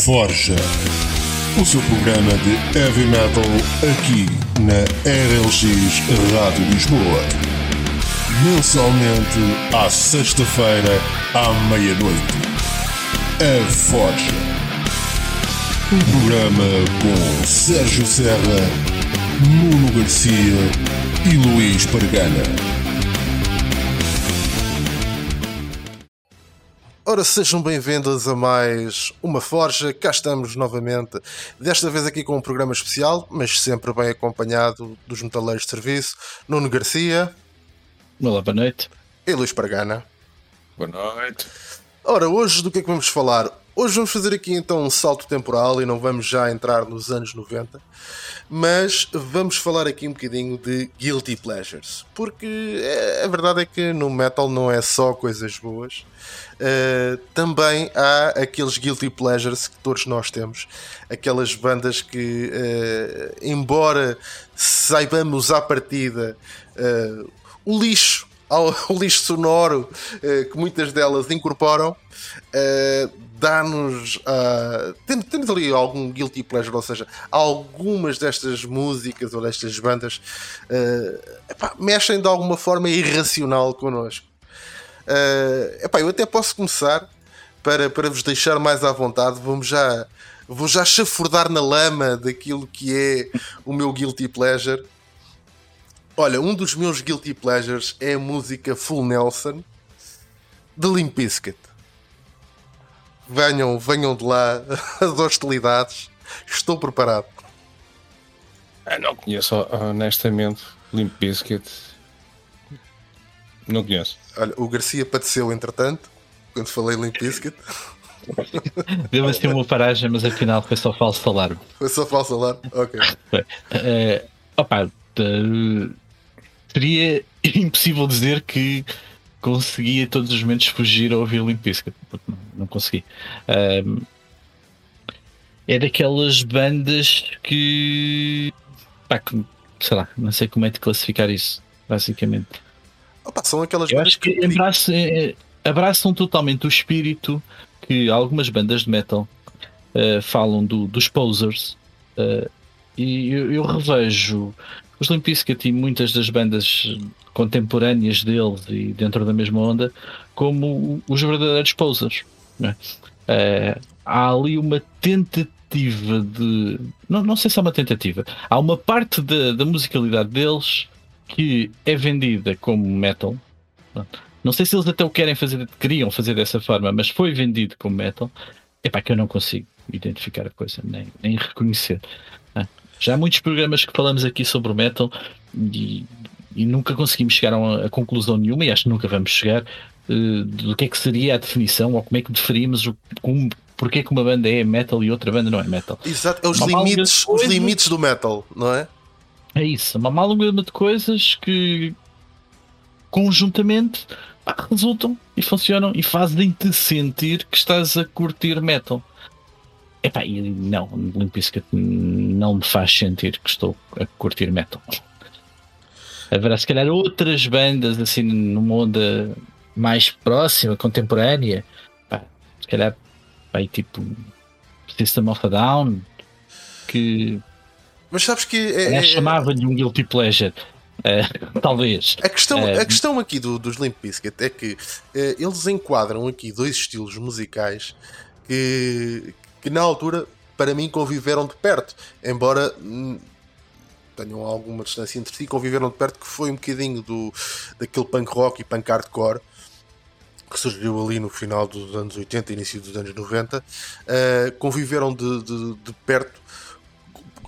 Forja. O seu programa de heavy metal aqui na RLX Rádio Lisboa. Mensalmente à sexta-feira à meia-noite. A Forja. Um programa com Sérgio Serra, Nuno Garcia e Luís Pargana. Ora, sejam bem-vindos a mais uma Forja. Cá estamos novamente, desta vez aqui com um programa especial, mas sempre bem acompanhado dos metaleiros de serviço, Nuno Garcia. Olá, boa noite. E Luís Pargana. Boa noite. Ora, hoje do que é que vamos falar? Hoje vamos fazer aqui então um salto temporal e não vamos já entrar nos anos 90, mas vamos falar aqui um bocadinho de Guilty Pleasures, porque é, a verdade é que no metal não é só coisas boas, uh, também há aqueles Guilty Pleasures que todos nós temos, aquelas bandas que, uh, embora saibamos à partida uh, o lixo ao, lixo sonoro que muitas delas incorporam, dá-nos. Uh, temos, temos, ali algum guilty pleasure, ou seja, algumas destas músicas ou destas bandas uh, epá, mexem de alguma forma irracional connosco. Epá, eu até posso começar para, para vos deixar mais à vontade. Vamos já, vou já chafurdar na lama daquilo que é o meu guilty pleasure. Olha, um dos meus guilty pleasures é a música Full Nelson de Limp Bizkit venham, venham de lá as hostilidades. Estou preparado. Ah, não conheço, honestamente, Limp Bizkit. Não conheço. Olha, o Garcia padeceu entretanto, quando falei Limp Bizkit. Deu assim uma paragem, mas afinal foi só falso alarme. Foi só falso alarme? Ok. Uh, opa, uh, seria impossível dizer que conseguia todos os momentos fugir a ouvir Limp Bizkit, porque não, não consegui. Um, é daquelas bandas que, pá, sei lá, não sei como é de classificar isso, basicamente. Opa, são aquelas Eu bandas acho que, que... Abraçam, é, abraçam totalmente o espírito que algumas bandas de metal uh, falam do, dos posers. Uh, e eu, eu, revejo os Limp Bizkit e muitas das bandas contemporâneas deles e dentro da mesma onda como os verdadeiros posers. É? Uh, há ali uma tentativa de. Não, não sei se é uma tentativa. Há uma parte da, da musicalidade deles que é vendida como metal. Não sei se eles até o querem fazer, queriam fazer dessa forma, mas foi vendido como metal. É para que eu não consigo identificar a coisa, nem, nem reconhecer. Já há muitos programas que falamos aqui sobre o metal e e nunca conseguimos chegar a, a conclusão nenhuma, e acho que nunca vamos chegar, uh, do que é que seria a definição, ou como é que deferimos o, como, porque é que uma banda é metal e outra banda não é metal. Exato, é os, limites, os limites do metal, não é? É isso, uma amálgama de coisas que conjuntamente resultam e funcionam e fazem-te sentir que estás a curtir metal. Epá, e não, Limp Bizkit não me faz sentir que estou a curtir metal haverá se calhar outras bandas assim numa onda mais próxima, contemporânea, pá, se calhar vai tipo System of a Down, que mas sabes que é, é, chamava-lhe um guilty pleasure. Uh, talvez. A questão, uh, a questão aqui do, dos Limp Bizkit é que uh, eles enquadram aqui dois estilos musicais que, que na altura para mim conviveram de perto, embora hum, tenham alguma distância entre si, conviveram de perto, que foi um bocadinho do, daquele punk rock e punk hardcore que surgiu ali no final dos anos 80, início dos anos 90, uh, eh, conviveram de, de, de, perto.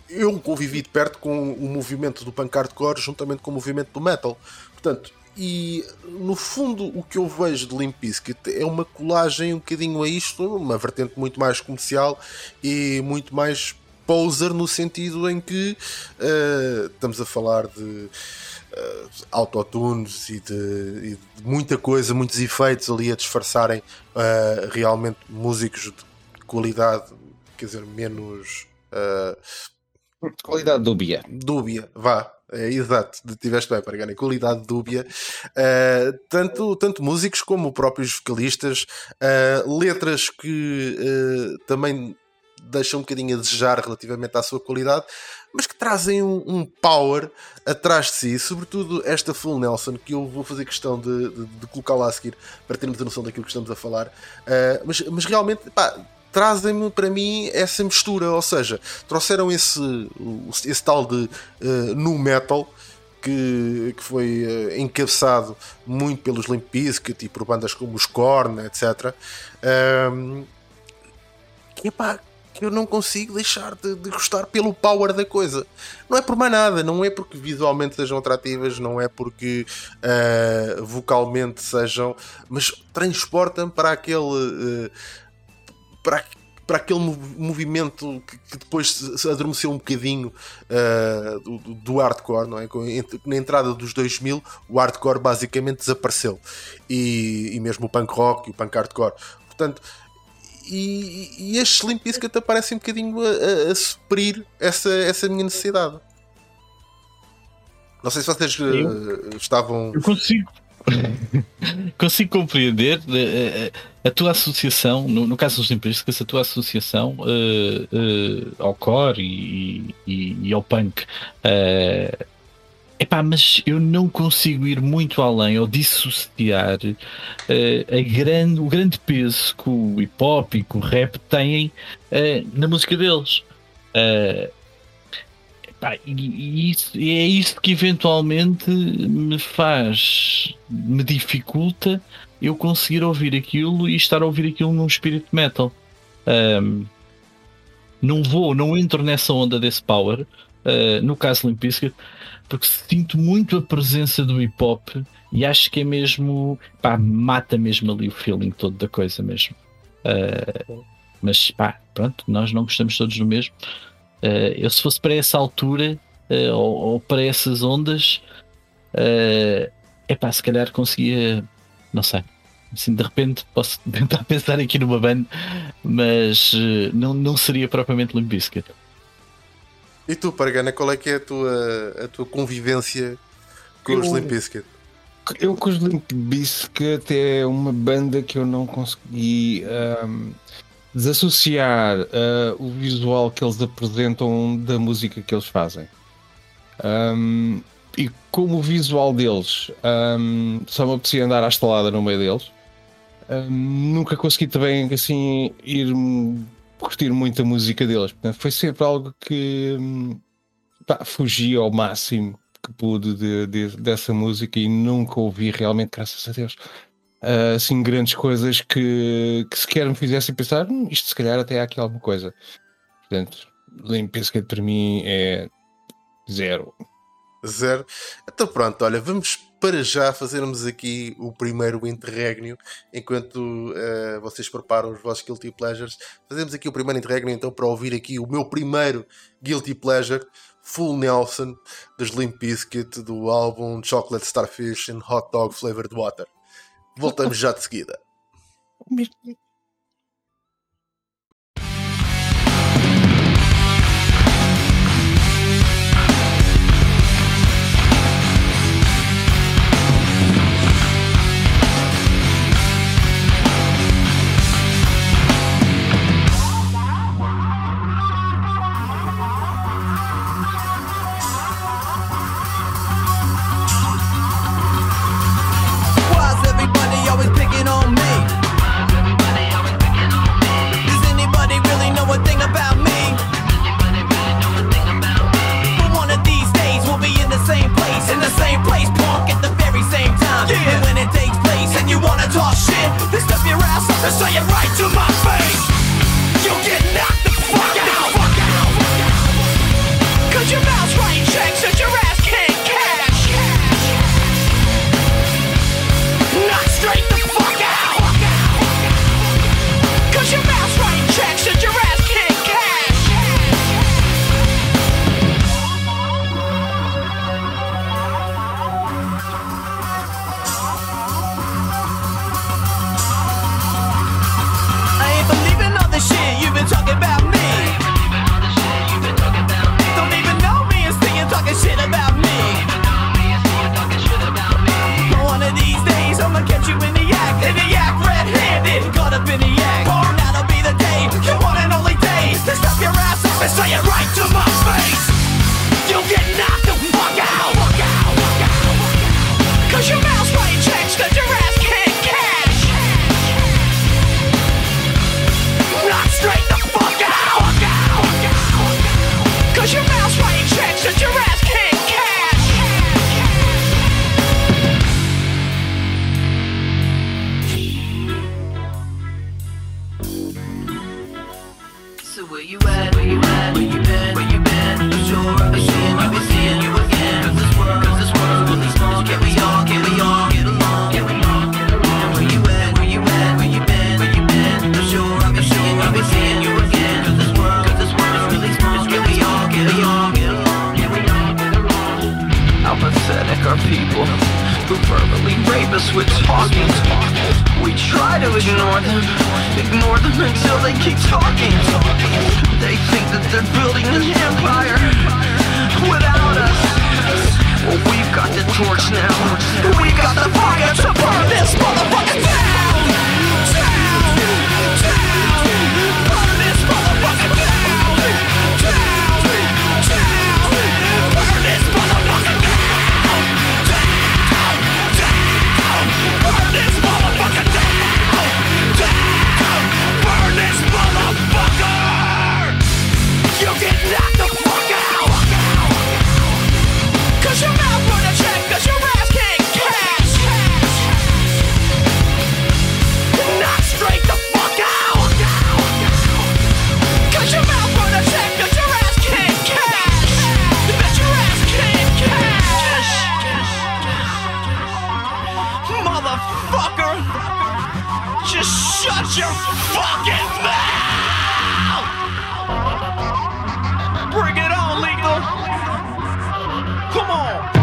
Eu convivi de perto com o movimento do punk hardcore juntamente com o movimento do metal. Portanto, e no fundo o que eu vejo de Limp Bizkit é uma colagem um bocadinho a isto, uma vertente muito mais comercial e muito mais poser no sentido em que uh, estamos a falar de uh, autotunes e de, e de, muita coisa, muitos efeitos ali a disfarçarem uh, realmente músicos de qualidade, quer dizer, menos. qualidade dúbia. Dúbia, vá. É, exato, tiveste bem para ganhar qualidade dúbia. Uh, tanto, tanto músicos como próprios vocalistas, uh, letras que uh, também deixam um bocadinho a desejar relativamente à sua qualidade, mas que trazem um, um, power atrás de si, sobretudo esta Full Nelson, que eu vou fazer questão de, de, de colocar lá a seguir para termos a noção daquilo que estamos a falar. mas, mas realmente, pá, trazem-me para mim essa mistura, ou seja, trouxeram esse, esse tal de uh, nu metal que, que foi uh, encabeçado muito pelos Limp Bizkit e por bandas como os Korn, etc. Um, que, epá, que eu não consigo deixar de, de, gostar pelo power da coisa. Não é por mais nada, não é porque visualmente sejam atrativas, não é porque uh, vocalmente sejam, mas transportam para aquele. Uh, para, para aquele movimento que, que depois se adormeceu um bocadinho uh, do, do, hardcore, não é? Na entrada dos 2000, o hardcore basicamente desapareceu. E, e mesmo o punk rock e o punk hardcore. Portanto, e, e este Limp Bizkit aparece um bocadinho a, a, a, suprir essa, essa minha necessidade. Não sei se vocês uh, estavam. Eu consigo, Consigo compreender a, eh, eh, a, tua associação, no, no caso dos empresas, a tua associação uh, uh, ao core e, e, e ao punk. Uh, epá, mas eu não consigo ir muito além ou dissociar uh, a grande, o grande peso que o hip hop e que o rap têm na música deles. Uh, E, isso, e é isso que eventualmente me faz, me dificulta eu conseguir ouvir aquilo e estar a ouvir aquilo num espírito metal. Um, não vou, não entro nessa onda desse power, uh, no caso Limp Bizkit, porque sinto muito a presença do hip hop e acho que é mesmo, pá, mata mesmo ali o feeling todo da coisa mesmo. Uh, mas pá, pronto, nós não gostamos todos do mesmo. Uh, eu se fosse para essa altura uh, ou, ou, para essas ondas, é uh, pá, se calhar conseguia, não sei. Assim, de repente posso tentar pensar aqui numa banda, mas não, não seria propriamente Limp Bizkit. E tu, Pargana, qual é que é a tua, a tua convivência com eu, os Limp Bizkit? Eu com os Limp Bizkit é uma banda que eu não consegui um, desassociar uh, o visual que eles apresentam da música que eles fazem. Um, e como o visual deles um, só me apetecia andar à estalada no meio deles, um, nunca consegui também assim ir curtir muito a música deles. Portanto, foi sempre algo que pá, fugia ao máximo que pude de, de, dessa música e nunca ouvi realmente, graças a Deus, uh, assim, grandes coisas que, que sequer me fizessem pensar, hum, isto se calhar até há aqui alguma coisa. Portanto, limpeza que para mim é zero. Zero. Então pronto, olha, vamos para já fazermos aqui o primeiro interregno, enquanto uh, vocês preparam os vossos Guilty Pleasures. Fazemos aqui o primeiro interregno então para ouvir aqui o meu primeiro Guilty Pleasure, Full Nelson, dos Limp Bizkit, do álbum Chocolate Starfish and Hot Dog Flavored Water. Voltamos já de seguida. Say it right to my Come on.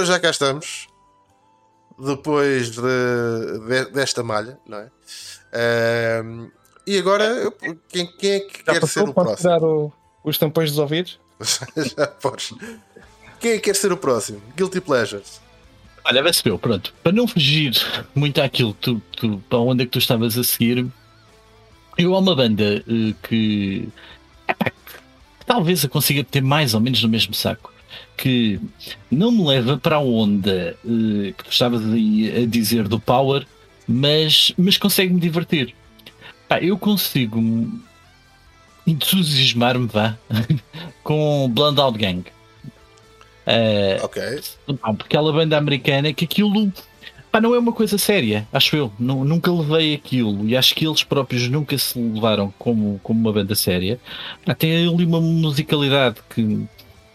Ora, já cá estamos. Depois de- de- desta malha, não é? Ahm, e agora, eu- quem, quem é que Já quer ser passou? o Posso próximo? tirar o- os tampões dos ouvidos? já podes. Quem é que quer ser o próximo? Guilty Pleasures. Olha, vai-se ver, pronto. Para não fugir muito àquilo que tu, tu- para onde é que tu estavas a seguir, eu há uma banda eh, que, epá, que talvez eu consiga ter mais ou menos no mesmo saco. Que não me leva para a onda eh, que tu estavas aí a dizer do Power, mas, mas consegue-me divertir. Pá, eu consigo entusiasmar-me, vá, com Blonde Out Gang. Eh, Ok. não, porque aquela banda americana que aquilo pá, não é uma coisa séria, acho eu. Nu- nunca levei aquilo e acho que eles próprios nunca se levaram como, como uma banda séria. Pá, tem ali uma musicalidade que,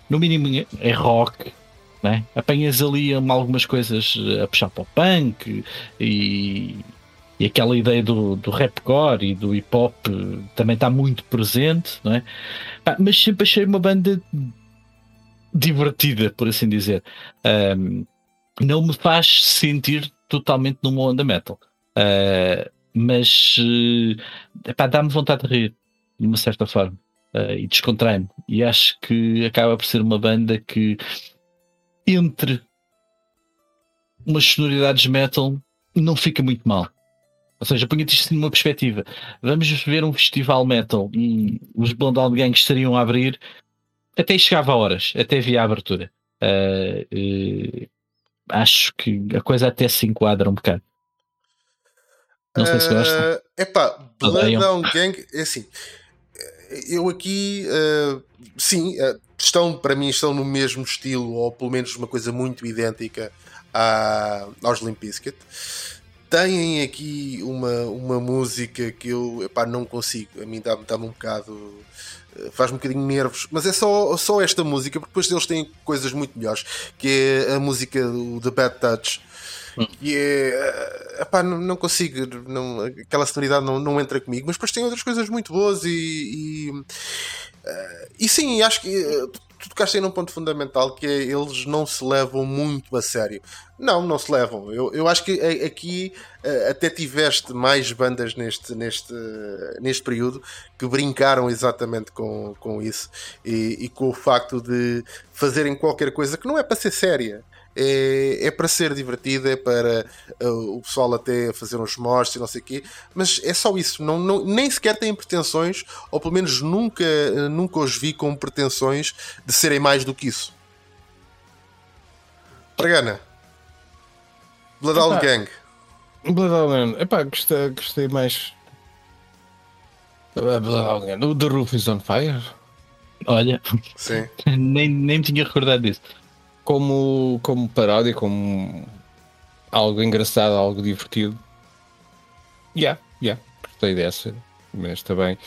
no mínimo, é rock. Né? Apanhas ali uma- algumas coisas eh, a puxar para o punk e, e aquela ideia do, do rapcore e do hip hop eh, também está muito presente, não é? Mas sempre achei uma banda divertida, por assim dizer. Um, não me faz sentir totalmente numa onda metal. Uh, mas uh, dá-me vontade de rir, de uma certa forma, uh, e descontrai-me. E acho que acaba por ser uma banda que, entre umas sonoridades metal, não fica muito mal. Ou seja, ponha-te isto numa perspectiva. Vamos ver um festival metal e os Blonde Out Gang estariam a abrir até chegava a horas, até via a abertura. Uh, uh, acho que a coisa até se enquadra um bocado. Não sei se gosta. É epá, Blood Odeiam. Down Gang, é assim. Eu aqui, eh, sim, eh, estão, para mim, estão no mesmo estilo, ou pelo menos uma coisa muito idêntica à, aos Limp Bizkit. Têm aqui uma, uma música que eu epá, não consigo, a mim dá-me dá um bocado eh, faz um bocadinho nervos, mas é só, só esta música, porque depois eles têm coisas muito melhores, que é a música do The Bad Touch. E é. Epá, não, não consigo, não, aquela sonoridade não, não entra comigo, mas depois tem outras coisas muito boas e. e, eh, e sim, acho que tu tocaste aí num ponto fundamental que é eles não se levam muito a sério. Não, não se levam. Eu, eu acho que aqui eh, até tiveste mais bandas neste, neste, neste período que brincaram exatamente com, com isso e, e com o facto de fazerem qualquer coisa que não é para ser séria. É, é para ser divertida, é para eh, o pessoal até fazer uns mostros e não sei o quê, mas é só isso. Não, não- nem sequer têm pretensões, ou pelo menos nunca, eh, nunca os vi com pretensões de serem mais do que isso. Dragana, Bloodhound Epá. Gang. Bloodhound, epá, gostei, gostei mais. Ah, Bloodhound Gang. O The Roof is on Fire. Olha, Sim. nem, nem me tinha recordado disso. Como, como paródia, como algo engraçado, algo divertido. Yeah, yeah, gostei dessa, mas também.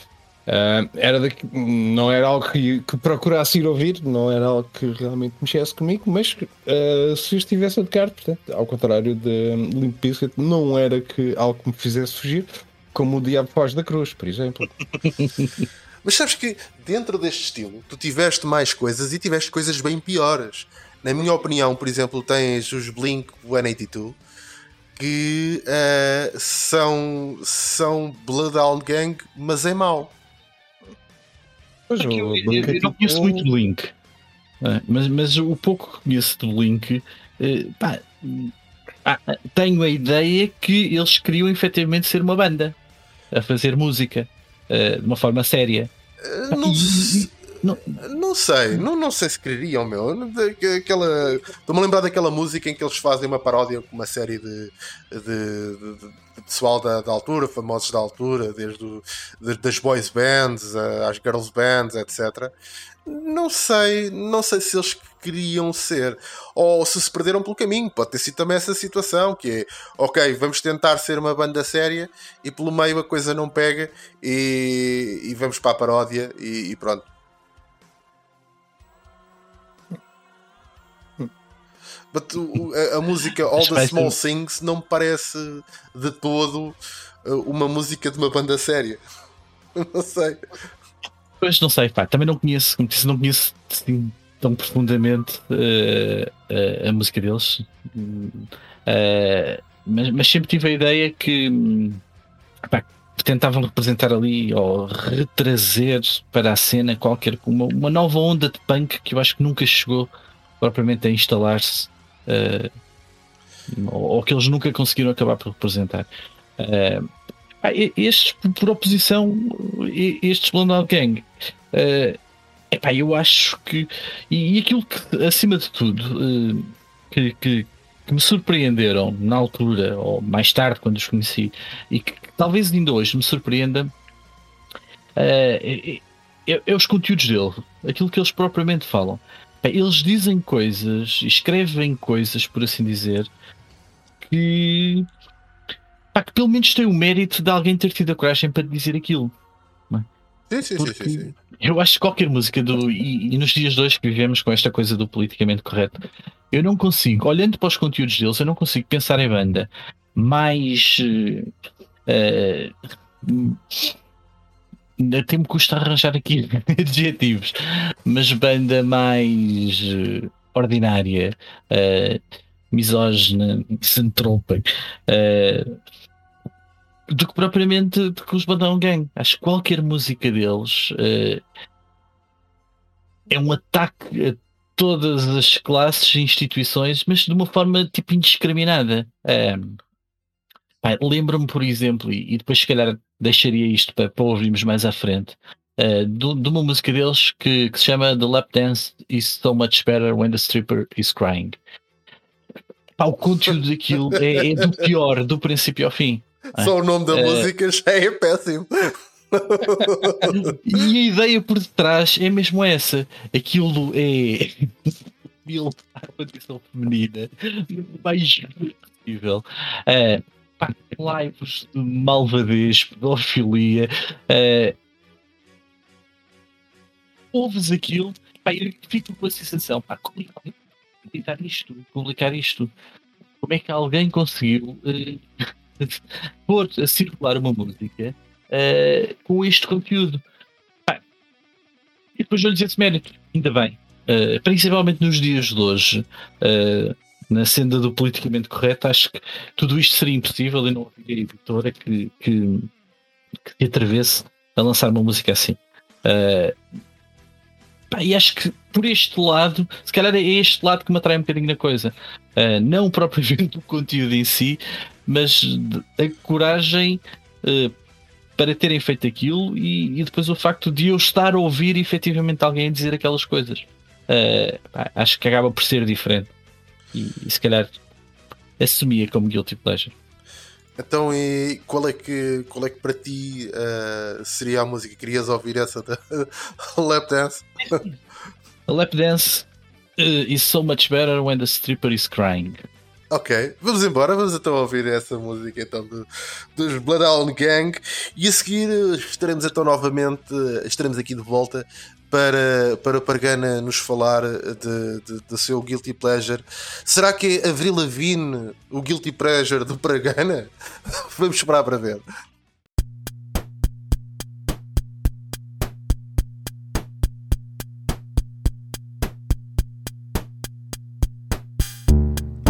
ah, era não era algo que, que procurasse ir ouvir, não era algo que realmente mexesse comigo, mas ah, se estivesse a tocar, portanto, ao contrário de Limp Bizkit, não era que algo que me fizesse fugir, como o Diabo Foz da Cruz, por exemplo. Mas sabes que dentro deste estilo tu tiveste mais coisas e tiveste coisas bem piores. Na minha opinião, por exemplo, tens os Blink 182 que eh, são, são Bloodhound Gang, mas é mau. Pois, É eu, o eu- Blink eu não conheço tipo- muito Blink, eh, mas, mas o pouco que conheço do Blink, eh, pá, ah, tenho a ideia que eles queriam efetivamente ser uma banda a fazer música eh, de uma forma séria. Não, E- se- não- não sei, não, não sei se queriam, meu. Aquela, Estou-me a lembrar daquela música em que eles fazem uma paródia com uma série de, de, de- de pessoal da, da altura, famosos da altura, desde o, das boys bands às girls bands, etc. Não sei, não sei se eles queriam ser ou se se perderam pelo caminho. Pode ter sido também essa situação que é, ok, vamos tentar ser uma banda séria e pelo meio a coisa não pega e, e vamos para a paródia e, e pronto. But a, a música All the Small Things não me parece de todo uh, uma música de uma banda séria. Não sei. Pois não sei, pá, também não conheço, como disse, não conheço assim, tão profundamente eh, eh, a música deles, eh, mas, mas sempre tive a ideia que pá, tentavam representar ali ou retrazer para a cena qualquer uma, uma nova onda de punk que eu acho que nunca chegou propriamente a instalar-se eh, ou, que eles nunca conseguiram acabar por representar. E- estes, por- oposição, estes Blonde Gang, eh, epá, eu acho que. E, aquilo que, acima de tudo, eh, que, que- que me surpreenderam na altura, ou mais tarde, quando os conheci, e que, talvez ainda hoje me surpreenda, eh, é, é- é os conteúdos dele, aquilo que eles propriamente falam. Pá, Eles dizem coisas, escrevem coisas, por assim dizer, que, pá, que pelo menos tem o mérito de alguém ter tido a coragem para dizer aquilo. Sim, sim, sim, Porque sim, sim. eu acho que qualquer música do. E, e nos dias de hoje que vivemos com esta coisa do politicamente correto, eu não consigo, olhando para os conteúdos deles, eu não consigo pensar em banda mais. eh, eh, até me custa arranjar aqui adjetivos, mas banda mais eh, ordinária, eh, misógina, misantropa, eh, do que propriamente do que os Bandão Gang. Acho que qualquer música deles eh, é um ataque a todas as classes e instituições, mas de uma forma tipo indiscriminada. Pá, Lembro-me, por exemplo, e, e depois se calhar deixaria isto para, para ouvirmos mais à frente. eh, de, de uma música deles que, que se chama The Lap Dance is so much better when the stripper is crying. Pá, o conteúdo daquilo é, é do pior, do princípio ao fim. Só o nome da Eh, música já é péssimo. E a ideia por detrás é mesmo essa. Aquilo é. Mil a condição feminina mais possível. Eh, pá, lives de malvadez, pedofilia. eh, ouves aquilo, pá, eu fico com a sensação, pá, como é que isto? Publicar isto? Como é que alguém conseguiu pôr a circular uma música eh, com este conteúdo? Pá, e depois dou-lhes esse mérito, ainda bem. Eh, principalmente nos dias de hoje, eh, na senda do politicamente correto, acho que tudo isto seria impossível e não havia editora que, que, que te atravesse a lançar uma música assim. Eh, pá, e acho que por este lado, se calhar é este lado que me atrai um bocadinho na coisa. Uh, não propriamente o conteúdo em si, mas a coragem uh, para terem feito aquilo e, e depois o facto de eu estar a ouvir efetivamente alguém dizer aquelas coisas. Uh, pá, acho que acaba por ser diferente. E, e se calhar assumia como guilty pleasure. Então, e qual é que, qual é que para ti eh, seria a música? Querias ouvir essa da Lap Dance? A lap dance uh, is so much better when the stripper is crying. Ok, vamos embora, vamos então ouvir essa música então do- dos Bloodhound Gang e a seguir eh, estaremos então novamente, estaremos aqui de volta para, para o Pargana nos falar do seu Guilty Pleasure. Será que é Avril Lavigne o Guilty Pleasure do Pargana? vamos esperar para ver.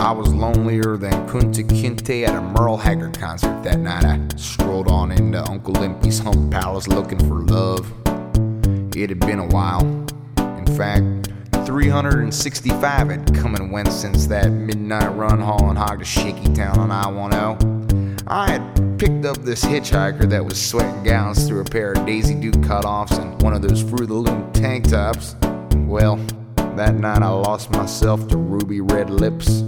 I was lonelier than Kunta Kinte at a Merle Haggard concert that night. I strolled on into Uncle Limpy's Hump Palace looking for love. It had been a while. In fact, 365 had come and went since that midnight run hauling hog to Shaky Town on I 10. I had picked up this hitchhiker that was sweating gallons through a pair of Daisy Duke cutoffs and one of those Fruit of the Loom tank tops. Well, that night I lost myself to ruby red lips,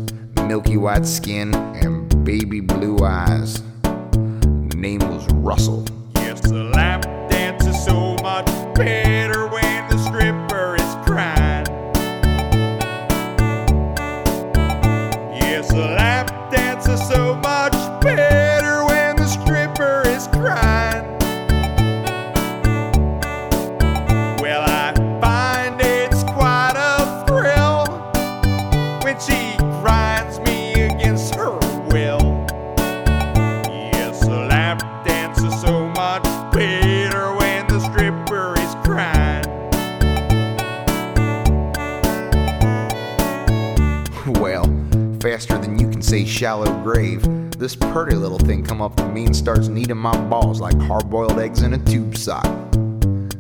milky white skin, and baby blue eyes. The name was Russell. Yes, the lap so much shallow grave, this pretty little thing come up to me and starts kneading my balls like hard-boiled eggs in a tube sock.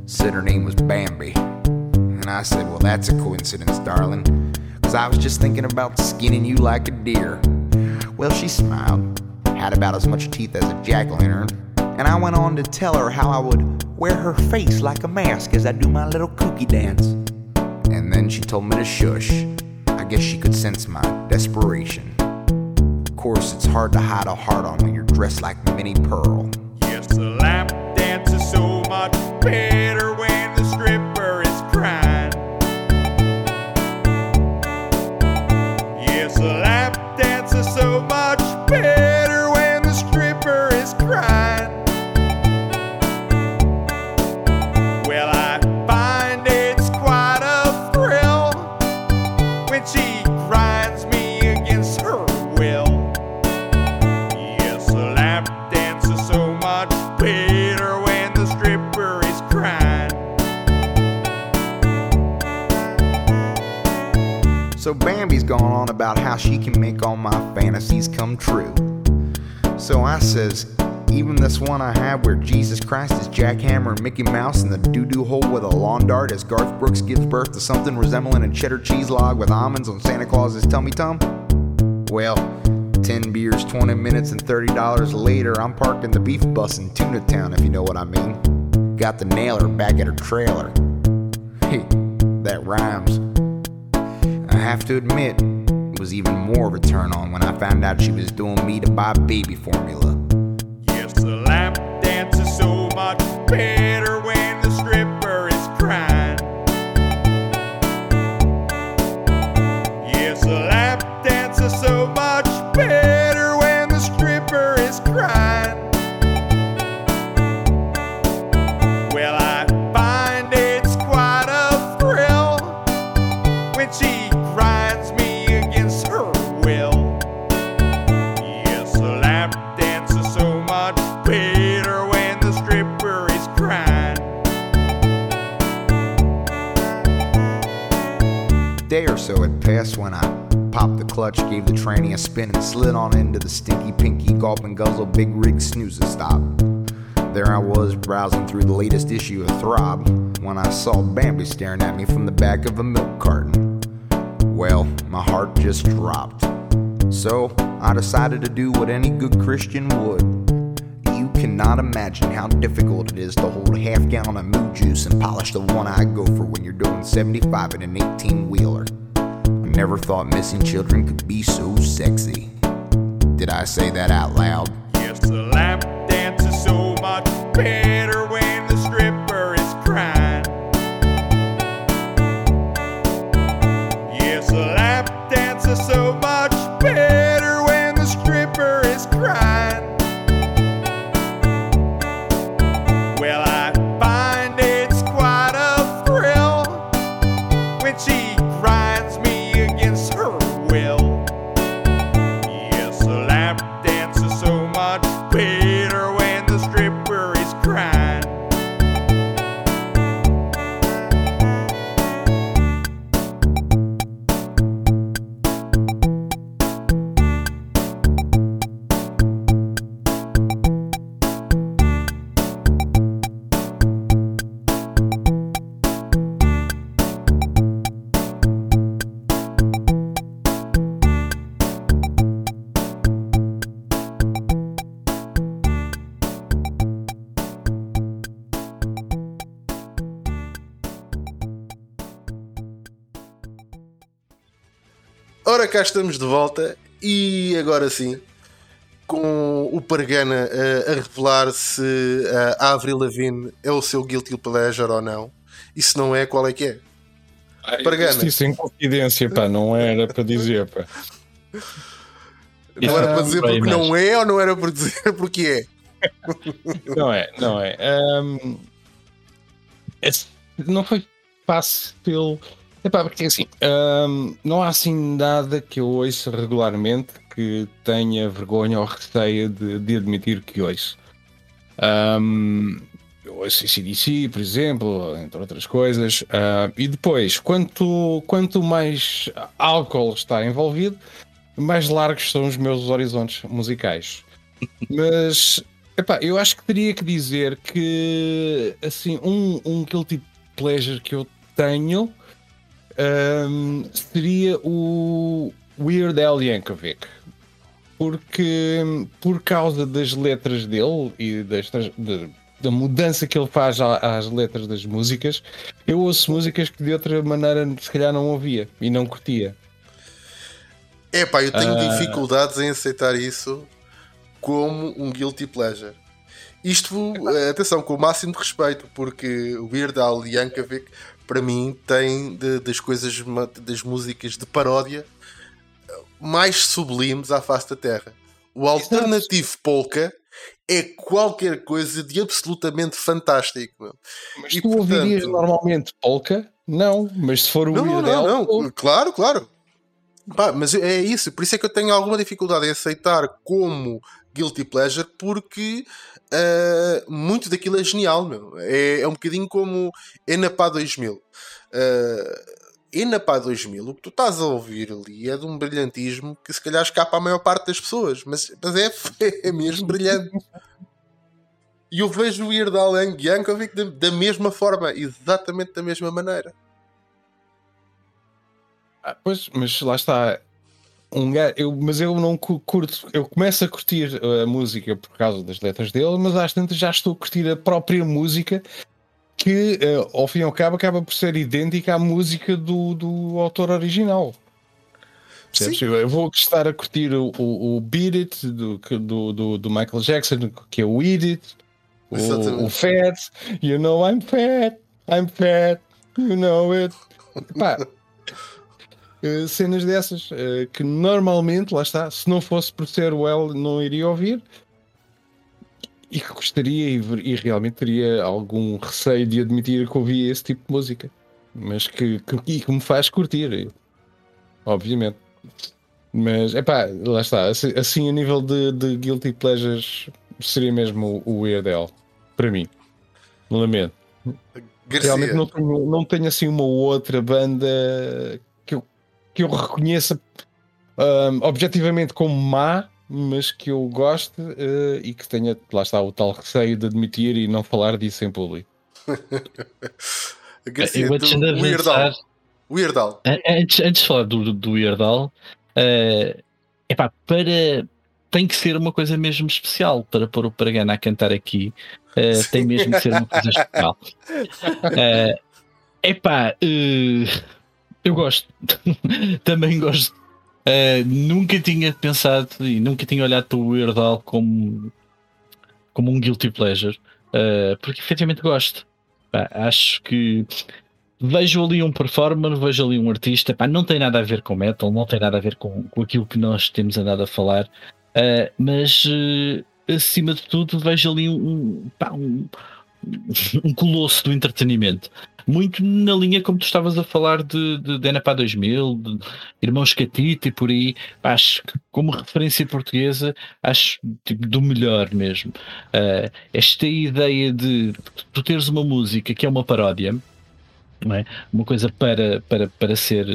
Said her name was Bambi. And I said, well, that's a coincidence, darling. Cause I was just thinking about skinning you like a deer. Well, she smiled, had about as much teeth as a jack-o'-lantern, and I went on to tell her how I would wear her face like a mask as I do my little kooky dance. And then she told me to shush. I guess she could sense my desperation. Of course, it's hard to hide a heart on when you're dressed like Minnie Pearl. Yes, the lap dance is so much better Mickey Mouse in the doo-doo hole with a lawn dart as Garth Brooks gives birth to something resembling a cheddar cheese log with almonds on Santa Claus's tummy tum. Well, 10 beers, 20 minutes, and $30 later, I'm parked in the beef bus in Tuna Town, if you know what I mean. Got the nailer back at her trailer. Hey, that rhymes. I have to admit, it was even more of a turn on when I found out she was doing me to buy baby formula. Yes, the lap dance is so much better passed when I popped the clutch, gave the tranny a spin, and slid on into the stinky pinky gulp and guzzle big rig snoozer stop. There I was browsing through the latest issue of Throb when I saw Bambi staring at me from the back of a milk carton. Well, my heart just dropped. So I decided to do what any good Christian would. You cannot imagine how difficult it is to hold a half gallon of moo juice and polish the one eye gopher when you're doing 75 in an 18 wheeler. Never thought missing children could be so sexy. Did I say that out loud? Yes, the lap dance is so much better cá estamos de volta e agora sim, com o Pargana a revelar se a Avril Lavigne é o seu guilty pleasure ou não. E se não é, qual é que é? Pargana. Isto isso em confidência, pá, não era para dizer, pá. Não era para dizer bem, porque não é ou não era para dizer porque é? Não é, não é. Ahm, esse- não foi fácil. Epá, porque assim, ahm, não há assim nada que eu ouça regularmente que tenha vergonha ou receio de, de admitir que ouço. Ahm, eu ouço CDC, por exemplo, entre outras coisas. Ah, e depois, quanto, quanto mais álcool está envolvido, mais largos são os meus horizontes musicais. Mas Epá, eu acho que teria que dizer que assim, um, um guilty pleasure que eu tenho ahm, seria o Weird Al Yankovic. Porque por causa das letras dele e das, de- da mudança que ele faz às letras das músicas, eu ouço músicas que de outra maneira se calhar não ouvia e não curtia. É pá, eu tenho Ah. dificuldades em aceitar isso como um guilty pleasure. Isto, eh, atenção, com o máximo de respeito, porque o Weird Al Yankovic, para mim, tem de- das coisas, das músicas de paródia eh, mais sublimes à face da Terra. O Alternative Polka é qualquer coisa de absolutamente fantástico. meu. Mas E, tu ouvirias portanto- normalmente polka? Não, mas se for o Não, não, não, não. ou- Claro, claro. Pá, mas é isso, por isso é que eu tenho alguma dificuldade em aceitar como guilty pleasure, porque ah, muito daquilo é genial, meu. É, é um bocadinho como Enapá 2000. Uh, Enapá 2000, o que tu estás a ouvir ali é de um brilhantismo que se calhar escapa à maior parte das pessoas, mas, mas é, é mesmo brilhante. E eu vejo o Weird Al Yankovic da, da mesma forma, exatamente da mesma maneira. Ah, pois, mas lá está. Um eu, mas eu não cu- curto. Eu começo a curtir a música por causa das letras dele, mas às tantas já estou a curtir a própria música que, uh, ao fim e ao cabo, acaba por ser idêntica à música do, do autor original. Sim. Eu, vou estar a curtir o, o, o Beat It do, do, do, do Michael Jackson, que é o Eat It, o, o Fat, You know I'm fat, I'm fat, you know it. Pá, eh, cenas dessas eh, que normalmente, lá está, se não fosse por ser o L, não iria ouvir e que gostaria e, e realmente teria algum receio de admitir que ouvia esse tipo de música, mas que, que, e que me faz curtir, obviamente. Mas é pá, lá está, assim, assim a nível de, de Guilty Pleasures seria mesmo o, o Weird para mim. Lamento. Garcia. Realmente não tenho, não tenho assim uma outra banda que eu reconheça ahm, objetivamente como má, mas que eu goste eh, e que tenha, lá está, o tal receio de admitir e não falar disso em público. Garcia, eu tu, antes de Weird Al. avançar, Weird Al. an- antes, antes de falar do, do Weird Al, eh, epá, para, tem que ser uma coisa mesmo especial para pôr o Paragana a cantar aqui. eh, tem mesmo que ser uma coisa especial. Eh, epá, eh, eu gosto. Também gosto. Eh, nunca tinha pensado e nunca tinha olhado para o Weird Al como, como um guilty pleasure, eh, porque efetivamente gosto. Pá, acho que vejo ali um performer, vejo ali um artista, pá, não tem nada a ver com metal, não tem nada a ver com, com aquilo que nós temos andado a falar, eh, mas acima de tudo vejo ali um, pá, um, um colosso do entretenimento. Muito na linha como tu estavas a falar de, de, de NPA 2000, de Irmãos Catita e por aí, acho que como referência portuguesa, acho tipo, do melhor mesmo. Eh, esta ideia de tu teres uma música que é uma paródia, é? uma coisa para, para, para ser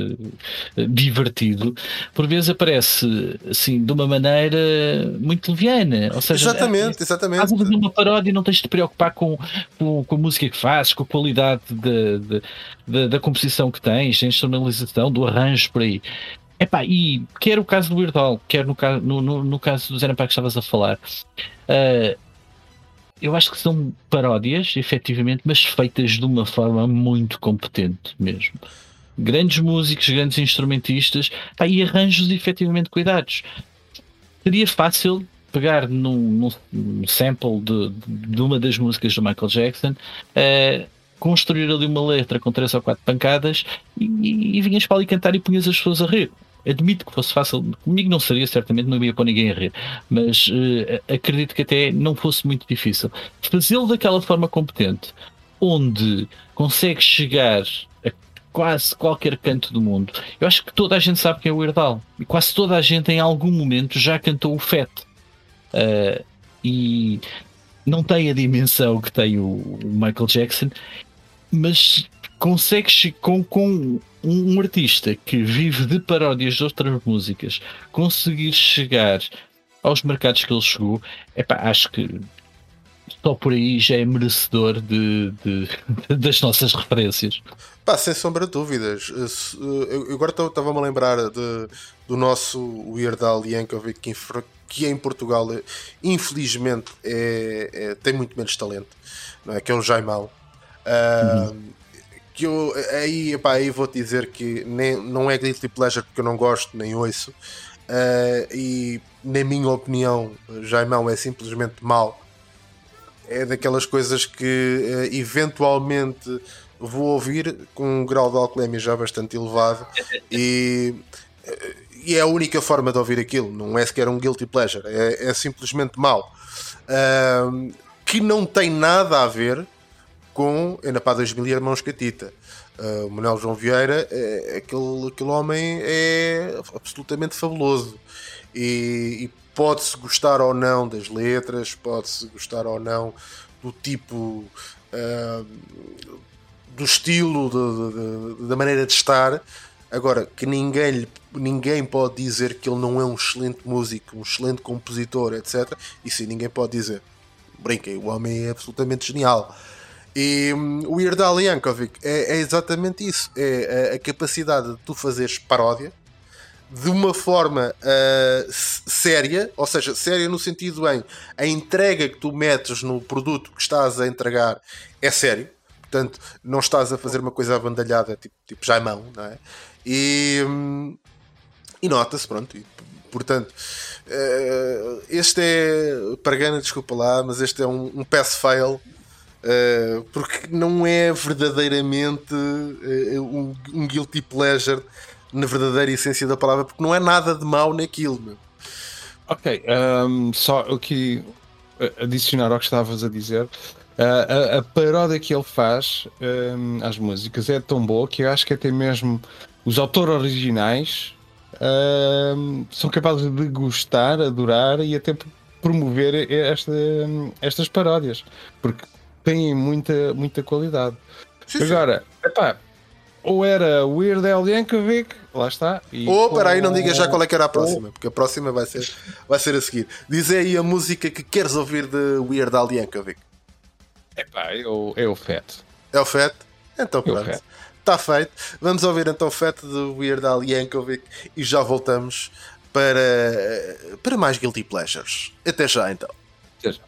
eh, divertido, por vezes aparece assim de uma maneira muito leviana. Ou seja, Exatamente, Estás a fazer exatamente. uma paródia e não tens de te preocupar com, com, com a música que fazes, com a qualidade da, da, da, da composição que tens, da instrumentalização, do arranjo por aí. Epá, e quer o caso do Weird Al, quer no, no, no, no caso do Zé que estavas a falar, ah, eu acho que são paródias, efetivamente, mas feitas de uma forma muito competente mesmo. Grandes músicos, grandes instrumentistas pá, e arranjos efetivamente cuidados. Seria fácil pegar num, num- sample de, de uma das músicas do Michael Jackson, eh, construir ali uma letra com três ou quatro pancadas e, e, e vinhas para ali cantar e punhas as pessoas a rir. Admito que fosse fácil, comigo não seria, certamente não ia pôr ninguém a rir, mas eh, acredito que até não fosse muito difícil. Fazê-lo daquela forma competente, onde consegues chegar a quase qualquer canto do mundo. Eu acho que toda a gente sabe quem é o Weird Al. E quase toda a gente em algum momento já cantou o Fat. Uh, e não tem a dimensão que tem o, Michael Jackson, mas consegues com, com um, artista que vive de paródias de outras músicas conseguir chegar aos mercados que ele chegou, epá, acho que só por aí já é merecedor de, de- das nossas referências. Pá, sem sombra de dúvidas. Eu agora estava-me a lembrar de- do nosso Weird Al Yankovic, que, em- que em Portugal, infelizmente, é- é- tem muito menos talento, não é? que é o Jaimão. Ah, que eu, aí, epá, aí vou-te dizer que nem, não é Guilty Pleasure porque eu não gosto, nem ouço. Ah, e, na minha opinião, Jaimão é simplesmente mau é daquelas coisas que eh, eventualmente vou ouvir com um grau de alcoolemia já bastante elevado e, eh, e é a única forma de ouvir aquilo, não é sequer um guilty pleasure, é, é simplesmente mau. Ahm, que não tem nada a ver com ainda para 2000 e Irmãos Catita. Ah, o Manuel João Vieira, é, aquele, aquele homem é absolutamente fabuloso e, e pode-se gostar ou não das letras, pode-se gostar ou não do tipo, ah, do estilo, de- de- de- da maneira de estar. Agora, que ninguém, ninguém pode dizer que ele não é um excelente músico, um excelente compositor, etc. Isso ninguém pode dizer. Brinquem, o homem é absolutamente genial. E hum, o Weird Al Yankovic é, é exatamente isso: é a, a capacidade de tu fazeres paródia de uma forma ah, s- séria, ou seja, séria no sentido em a entrega que tu metes no produto que estás a entregar é sério, portanto, não estás a fazer uma coisa abandalhada tipo, tipo Jaimão, não é? E, hum, e nota-se, pronto. e, portanto, eh, este é. Pargana, desculpa lá, mas este é um, um pass fail. Eh, porque não é verdadeiramente eh, um, um guilty pleasure na verdadeira essência da palavra, porque não é nada de mau naquilo. meu. Ok, ahm, só aqui a- adicionar ao que estavas a dizer. ah, a, a paródia que ele faz ahm, às músicas é tão boa que eu acho que até mesmo os autores originais ahm, são capazes de gostar, adorar e até promover esta- estas paródias porque têm muita, muita qualidade. Sim, sim. Agora, epá, ou era Weird Al Yankovic, lá está. e Oh, peraí, não diga já qual é que era a próxima, porque a próxima vai ser, vai ser a seguir. Diz aí a música que queres ouvir de Weird Al Yankovic. Epá, é o, é o Fat. É o Fat? Então É pronto. Está feito. Vamos ouvir então o Fat de Weird Al Yankovic e já voltamos para, para mais Guilty Pleasures. Até já então. Até já.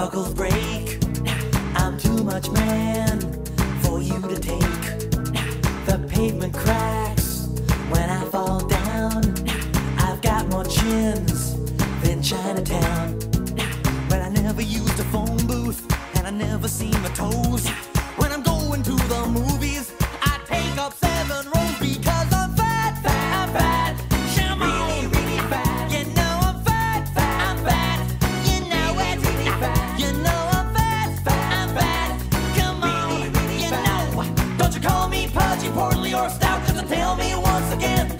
Buckles break. I'm too much man for you to take. The pavement cracks when I fall down. I've got more chins than Chinatown. But I never used a phone booth and I never seen my toes. Call me pudgy, portly, or stout, just tell me once again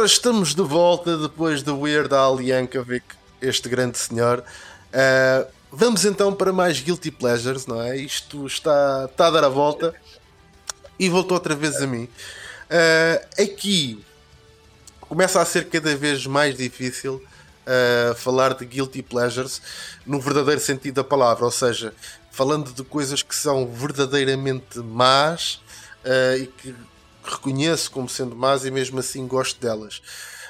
Ora, estamos de volta depois do Weird Al Yankovic, este grande senhor. Ah, vamos então para mais Guilty Pleasures, não é? Isto está, está a dar a volta e voltou outra vez a mim. Ah, aqui começa a ser cada vez mais difícil ah, falar de Guilty Pleasures no verdadeiro sentido da palavra, ou seja, falando de coisas que são verdadeiramente más e que reconheço como sendo más e mesmo assim gosto delas.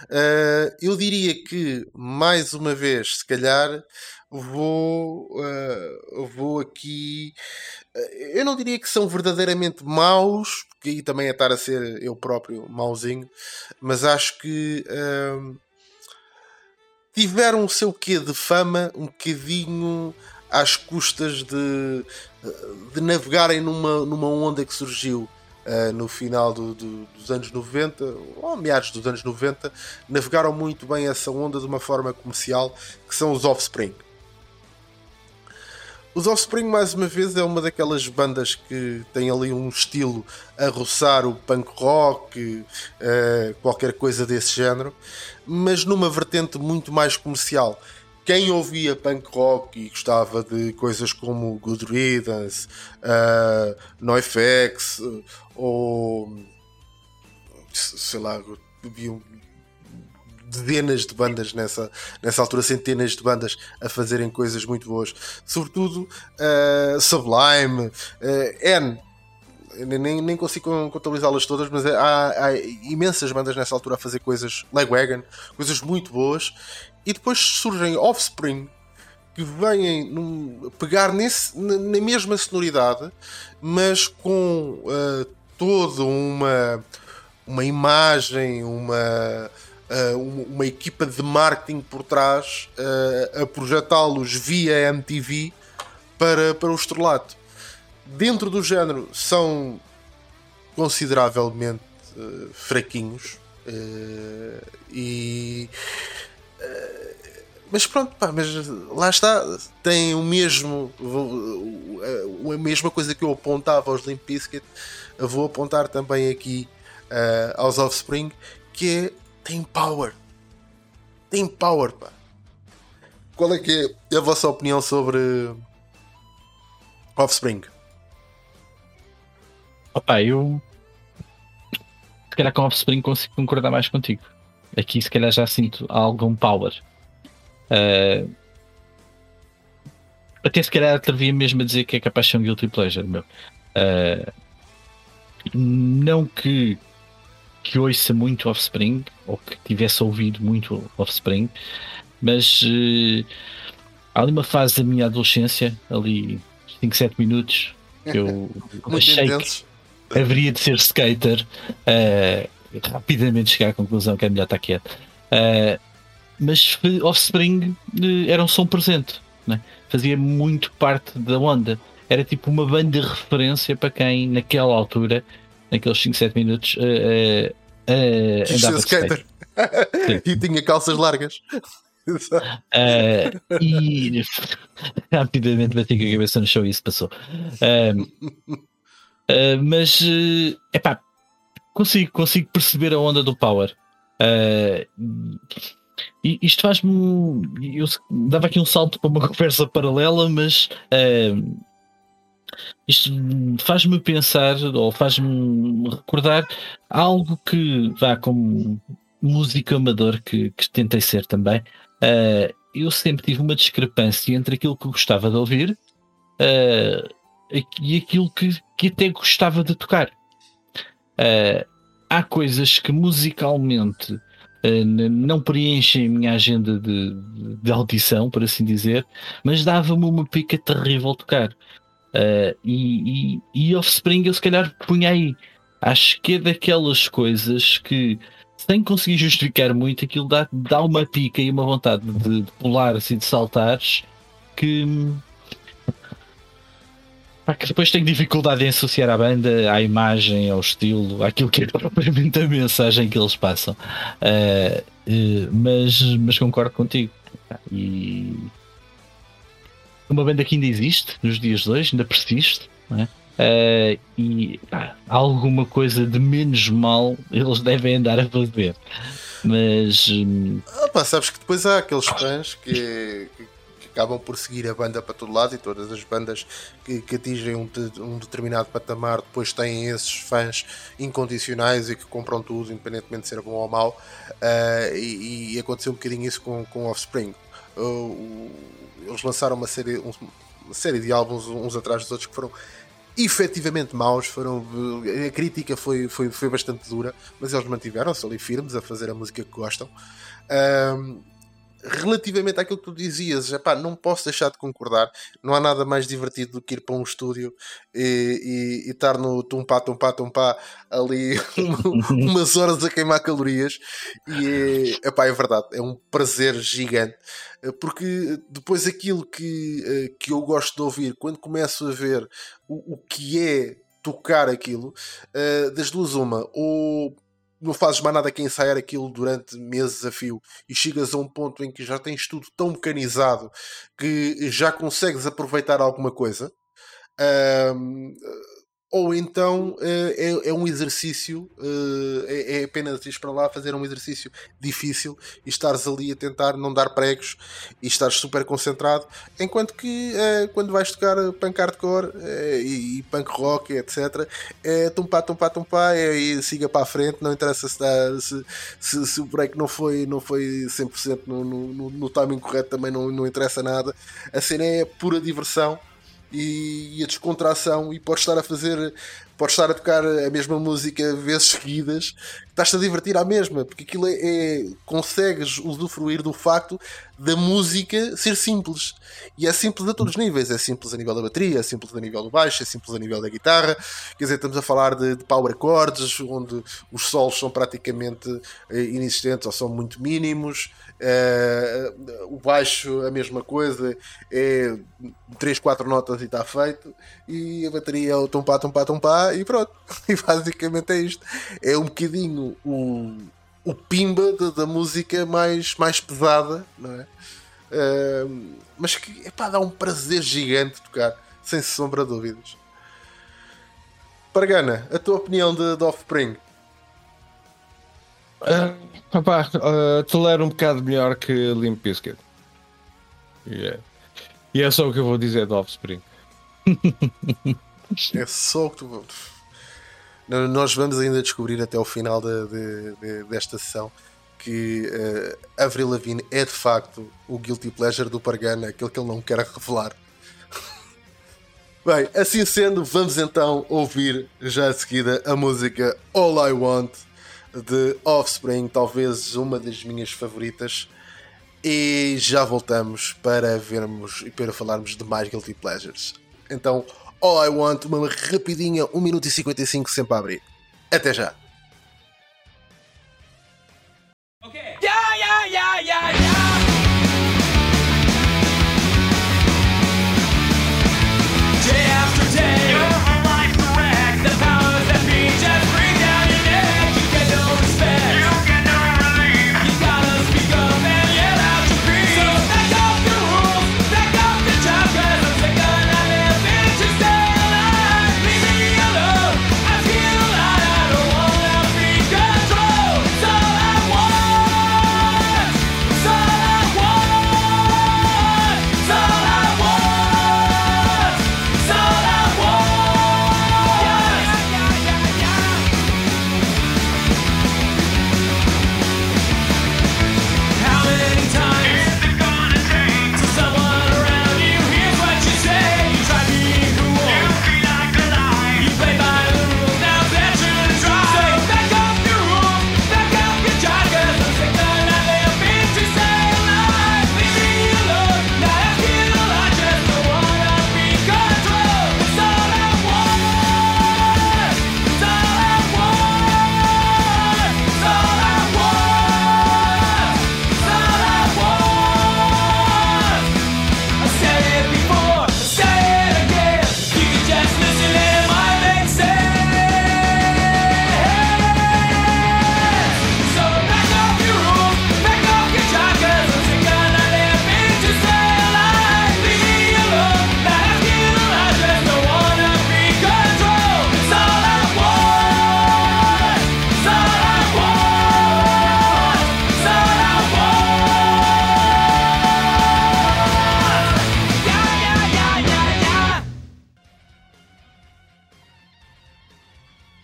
Uh, eu diria que, mais uma vez, se calhar, vou, uh, vou aqui. uh, eu não diria que são verdadeiramente maus, porque aí também é estar a ser eu próprio mauzinho, mas acho que tiveram o seu quê de fama um bocadinho às custas de, de navegarem numa, numa onda que surgiu uh, no final do- do- dos anos 90, ou meados dos anos 90, navegaram muito bem essa onda de uma forma comercial, que são os Offspring. Os Offspring, mais uma vez, é uma daquelas bandas que tem ali um estilo a roçar o punk rock, eh, qualquer coisa desse género, mas numa vertente muito mais comercial. Quem ouvia punk rock e gostava de coisas como Good Riddance, uh, NoFX, eh, ou sei lá, havia um- dezenas de bandas nessa, nessa altura, centenas de bandas a fazerem coisas muito boas, sobretudo uh, Sublime, uh, N. Nem, nem consigo contabilizá-las todas, mas há, há imensas bandas nessa altura a fazer coisas, Legwagon, coisas muito boas, e depois surgem Offspring que vêm num- pegar nesse, na, na mesma sonoridade, mas com uh, toda uma, uma imagem, uma, uh, uma, equipa de marketing por trás uh, a projetá-los via MTV para, para o estrelato. Dentro do género são consideravelmente uh, fraquinhos e mas pronto, pá, mas lá está, tem o mesmo, a mesma coisa que eu apontava aos Limp Bizkit, vou apontar também aqui eh, aos Offspring, que é, tem power, tem power, pá. Qual é que é a vossa opinião sobre Offspring? Opa, eu. Se calhar com Offspring consigo concordar mais contigo. Aqui, se calhar, já sinto algum power. Ah, até se calhar atrevia mesmo a dizer que é capaz de ser um guilty pleasure, meu. Ah, não que, que ouça muito Offspring, ou que tivesse ouvido muito Offspring, mas eh, há ali uma fase da minha adolescência, ali 5, 7 minutos, que eu achei que haveria de ser skater, eh, rapidamente chegar à conclusão que é melhor estar quieto. Eh, mas Offspring era um som presente, né? fazia muito parte da onda. Era tipo uma banda de referência para quem, naquela altura, naqueles 5, 7 minutos, Quis ser andava de skate. skater. e tinha calças largas. Eh, e rapidamente bati com a cabeça no chão e isso passou. Eh, eh, mas é epá, consigo, consigo perceber a onda do Power. E isto faz-me. Eu dava aqui um salto para uma conversa paralela, mas eh, isto faz-me pensar ou faz-me recordar algo que vá como músico amador que, que tentei ser também. eh, eu sempre tive uma discrepância entre aquilo que gostava de ouvir eh, e aquilo que, que até gostava de tocar. Eh, há coisas que musicalmente n- não preenchem a minha agenda de- de audição, por assim dizer, mas dava-me uma pica terrível tocar. Eh, e, e, e Offspring eu se calhar punha aí. Acho que é daquelas coisas que, sem conseguir justificar muito, aquilo dá, dá uma pica e uma vontade de, de pular assim, de saltares que. que depois tenho dificuldade em associar à banda, à imagem, ao estilo, àquilo que é propriamente a mensagem que eles passam. Eh, eh, mas, mas concordo contigo. E uma banda que ainda existe nos dias de hoje, ainda persiste, não é? Eh, e pá, alguma coisa de menos mal eles devem andar a fazer. Mas hum, Ah, pá, sabes que depois há aqueles fãs que, que- que acabam por seguir a banda para todo lado e todas as bandas que, que atingem um, de- um determinado patamar depois têm esses fãs incondicionais e que compram tudo, independentemente de ser bom ou mau. Ah, e, e aconteceu um bocadinho isso com, com Offspring. O- eles lançaram uma série, um- uma série de álbuns uns atrás dos outros que foram efetivamente maus, foram, a crítica foi, foi, foi bastante dura, mas eles mantiveram-se ali firmes a fazer a música que gostam. Relativamente àquilo que tu dizias, epá, não posso deixar de concordar. Não há nada mais divertido do que ir para um estúdio e, e- e estar no tumpá, tumpá, tumpá ali umas horas a queimar calorias. E é, epá, é verdade, é um prazer gigante. Eh, Porque depois aquilo que, eh, que eu gosto de ouvir, quando começo a ver o, o que é tocar aquilo, eh, das duas, uma, ou não fazes mais nada que ensaiar aquilo durante meses a fio e chegas a um ponto em que já tens tudo tão mecanizado que já consegues aproveitar alguma coisa. Ahm, ou então eh, é, é um exercício, eh, é, é apenas ir para lá fazer um exercício difícil e estares ali a tentar não dar pregos e estares super concentrado. Enquanto que eh, quando vais tocar punk hardcore e, e punk rock, etc., é tumpá, tumpá, tumpá, é, e siga para a frente. Não interessa se, dá, se, se, se o break não foi, não foi 100% no, no, no, no timing correto, também não, não interessa nada. A cena é pura diversão e, e a descontração e podes estar a fazer podes estar a tocar a mesma música vezes seguidas estás-te a divertir à mesma porque aquilo é, é- consegues usufruir do facto da música ser simples. E é simples a todos os níveis é simples a nível da bateria, é simples a nível do baixo é simples a nível da guitarra quer dizer, estamos a falar de, de power chords onde os solos são praticamente eh, inexistentes ou são muito mínimos eh, o baixo a mesma coisa é 3, 4 notas e está feito e a bateria é o tumpá, tumpá, tumpá e pronto. E basicamente é isto. É um bocadinho o, o pimba da, da música mais, mais pesada não é? Eh, mas que epá, dá um prazer gigante tocar sem sombra de dúvidas. Pargana, a tua opinião de, de Offspring Ah, opá, ah, tolero um bocado melhor que Limp Bizkit. É- E é só o que eu vou dizer do Offspring. É só o que tu. Nós vamos ainda descobrir até o final de- de- de- desta sessão que eh, Avril Lavigne é de facto o guilty pleasure do Pargana, aquele que ele não quer revelar. Bem, assim sendo, vamos então ouvir já a seguida a música All I Want de Offspring, talvez uma das minhas favoritas. E já voltamos para vermos e para falarmos de mais Guilty Pleasures. Então, All I Want, uma rapidinha, 1 minuto e 55 sempre a abrir. Até já!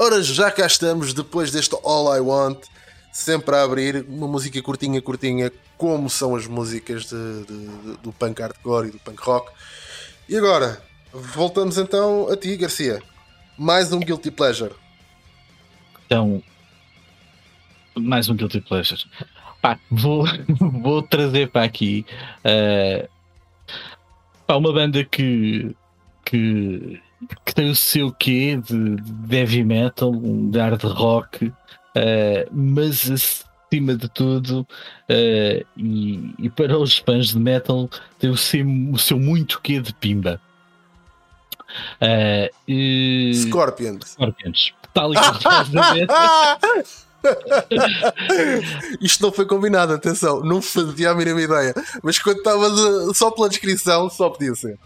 Ora, já cá estamos, depois deste All I Want, sempre a abrir, uma música curtinha, curtinha, como são as músicas de- de- de- do punk hardcore e do punk rock. E agora, voltamos então a ti, Garcia. Mais um Guilty Pleasure. Então, mais um Guilty Pleasure. Pá, vou, vou trazer para aqui eh, pá, uma banda que, que, que tem o seu quê de de heavy metal, de hard rock, eh, mas acima de tudo, eh, e, e para os fãs de metal, tem o seu, o seu muito quê de pimba. Eh, e- Scorpions. Scorpions. Tal e. Isto não foi combinado, atenção, não fazia a mínima ideia. Mas quando estavas a- só pela descrição, só podia ser.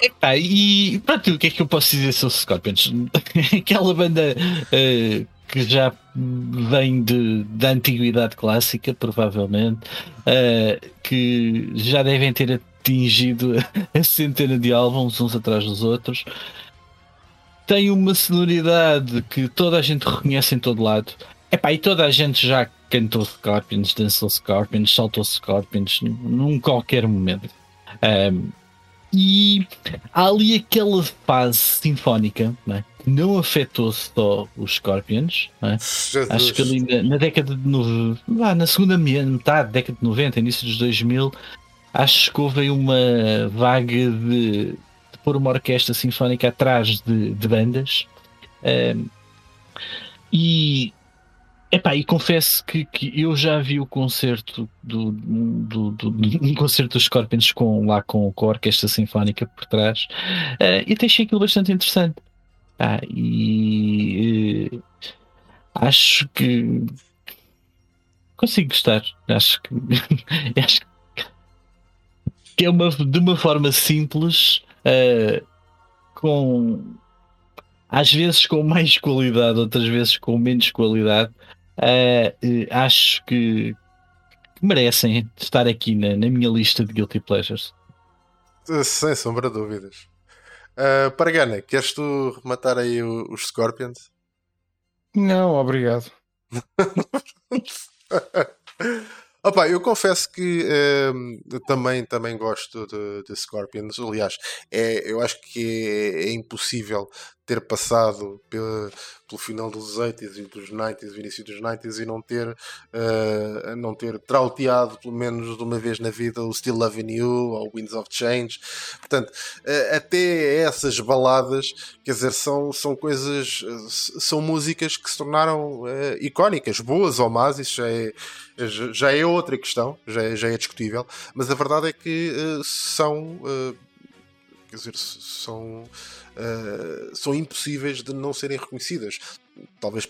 Epá, e pronto, o que é que eu posso dizer sobre Scorpions? Aquela banda eh, que já vem de, da antiguidade clássica, provavelmente, eh, que já devem ter atingido a centena de álbuns uns atrás dos outros. Tem uma sonoridade que toda a gente reconhece em todo lado. Epá, e toda a gente já cantou Scorpions, dançou Scorpions, saltou Scorpions num qualquer momento. Ahm, e há ali aquela fase sinfónica né, que não afetou só os Scorpions. Jesus. Acho que ali na, na década de no, lá na segunda me- metade, década de 90, início dos 2000, acho que houve uma vaga de, de pôr uma orquestra sinfónica atrás de, de bandas. Ahm, e Epá, e confesso que, que eu já vi o concerto do, do, do, do- um concerto dos Scorpions com, lá com, com a orquestra sinfónica por trás eh, e até achei aquilo bastante interessante. Ah, e eh, acho que consigo gostar. Acho que acho que é uma, de uma forma simples, eh, com às vezes com mais qualidade, outras vezes com menos qualidade. Eh, eh, acho que, que merecem estar aqui na, na minha lista de Guilty Pleasures. Sem sombra de dúvidas. Uh, Paragana, queres tu rematar aí os Scorpions? Não, obrigado. Opa, eu confesso que ehm, eu também, também gosto de, de Scorpions. Aliás, é, eu acho que é, é impossível ter passado pela- pelo final dos 80s e dos 90s, o início dos 90s, e não ter, eh, não ter trauteado pelo menos de uma vez na vida o Still Loving You ou Winds of Change. Portanto, eh, até essas baladas, quer dizer, são, são coisas, eh, são músicas que se tornaram eh, icónicas, boas ou más, isso já é, já- é outra questão, já é, já é discutível, mas a verdade é que são. quer dizer, são, eh, são impossíveis de não serem reconhecidas. Talvez,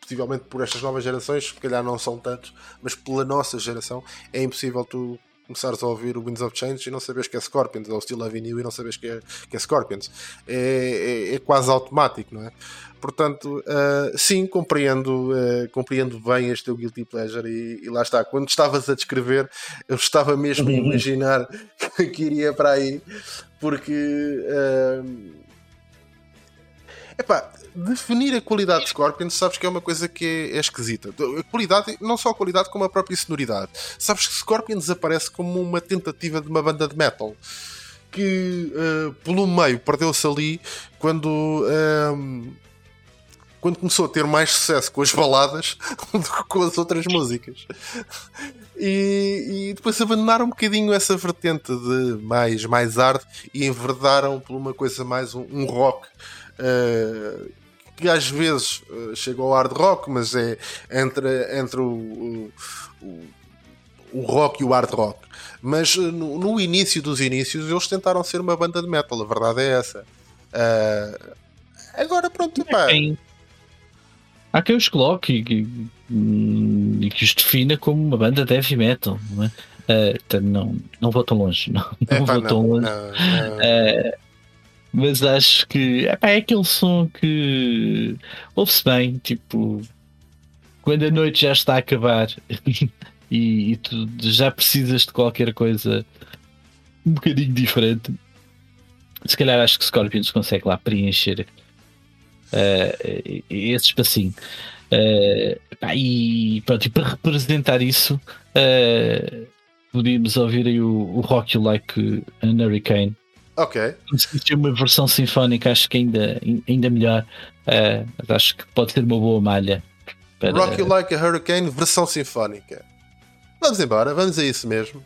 possivelmente por estas novas gerações, se calhar não são tantos, mas pela nossa geração é impossível tu começares a ouvir o Winds of Change e não saberes que é Scorpions, ou Still Loving You e não saberes que é, que é Scorpions. É, é- é quase automático, não é? Portanto, ah, sim, compreendo, ah, compreendo bem este teu Guilty Pleasure e, e lá está. Quando estavas a descrever, eu estava mesmo a imaginar que iria para aí, porque ah, epá, definir a qualidade de Scorpions sabes que é uma coisa que é, é esquisita. A qualidade, não só a qualidade, como a própria sonoridade. Sabes que Scorpions aparece como uma tentativa de uma banda de metal que ah, pelo meio perdeu-se ali quando. ah, quando começou a ter mais sucesso com as baladas do que com as outras músicas. E, e depois abandonaram um bocadinho essa vertente de mais, mais arte e enverdaram por uma coisa mais um, um rock. Eh, que às vezes eh, chega ao hard rock, mas é entre, entre o, o, o- rock e o hard rock. Mas eh, no, no início dos inícios eles tentaram ser uma banda de metal, a verdade é essa. Eh, agora pronto, pá. Há quem os coloque e, que- os defina como uma banda de heavy metal. Não, é? Portanto, não, não vou tão longe. Não, não Epá, vou tão não, longe. não, não. Mas acho que epá, é aquele som que ouve-se bem, tipo, quando a noite já está a acabar e, e tu já precisas de qualquer coisa um bocadinho diferente, se calhar acho que Scorpions consegue lá preencher eh, esse espacinho. Eh, pá, e pronto, e para representar isso, eh, podíamos ouvir aí o, o Rock You Like an Hurricane. Ok. Se ter uma versão sinfónica, acho que ainda, ainda melhor. Mas acho que pode ser uma boa malha Espera, Rock You Like a Hurricane, versão sinfónica. Vamos embora, vamos a isso mesmo.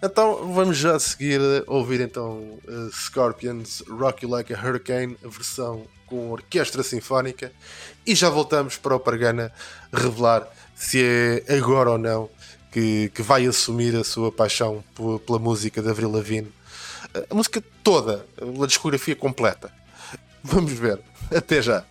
Então vamos já a seguir ouvir então eh, Scorpions Rock You Like a Hurricane, a versão com orquestra sinfónica, e já voltamos para o Pargana revelar se é agora ou não que, que vai assumir a sua paixão pela música de Avril Lavigne. A música toda, a discografia completa. Vamos ver. Até já.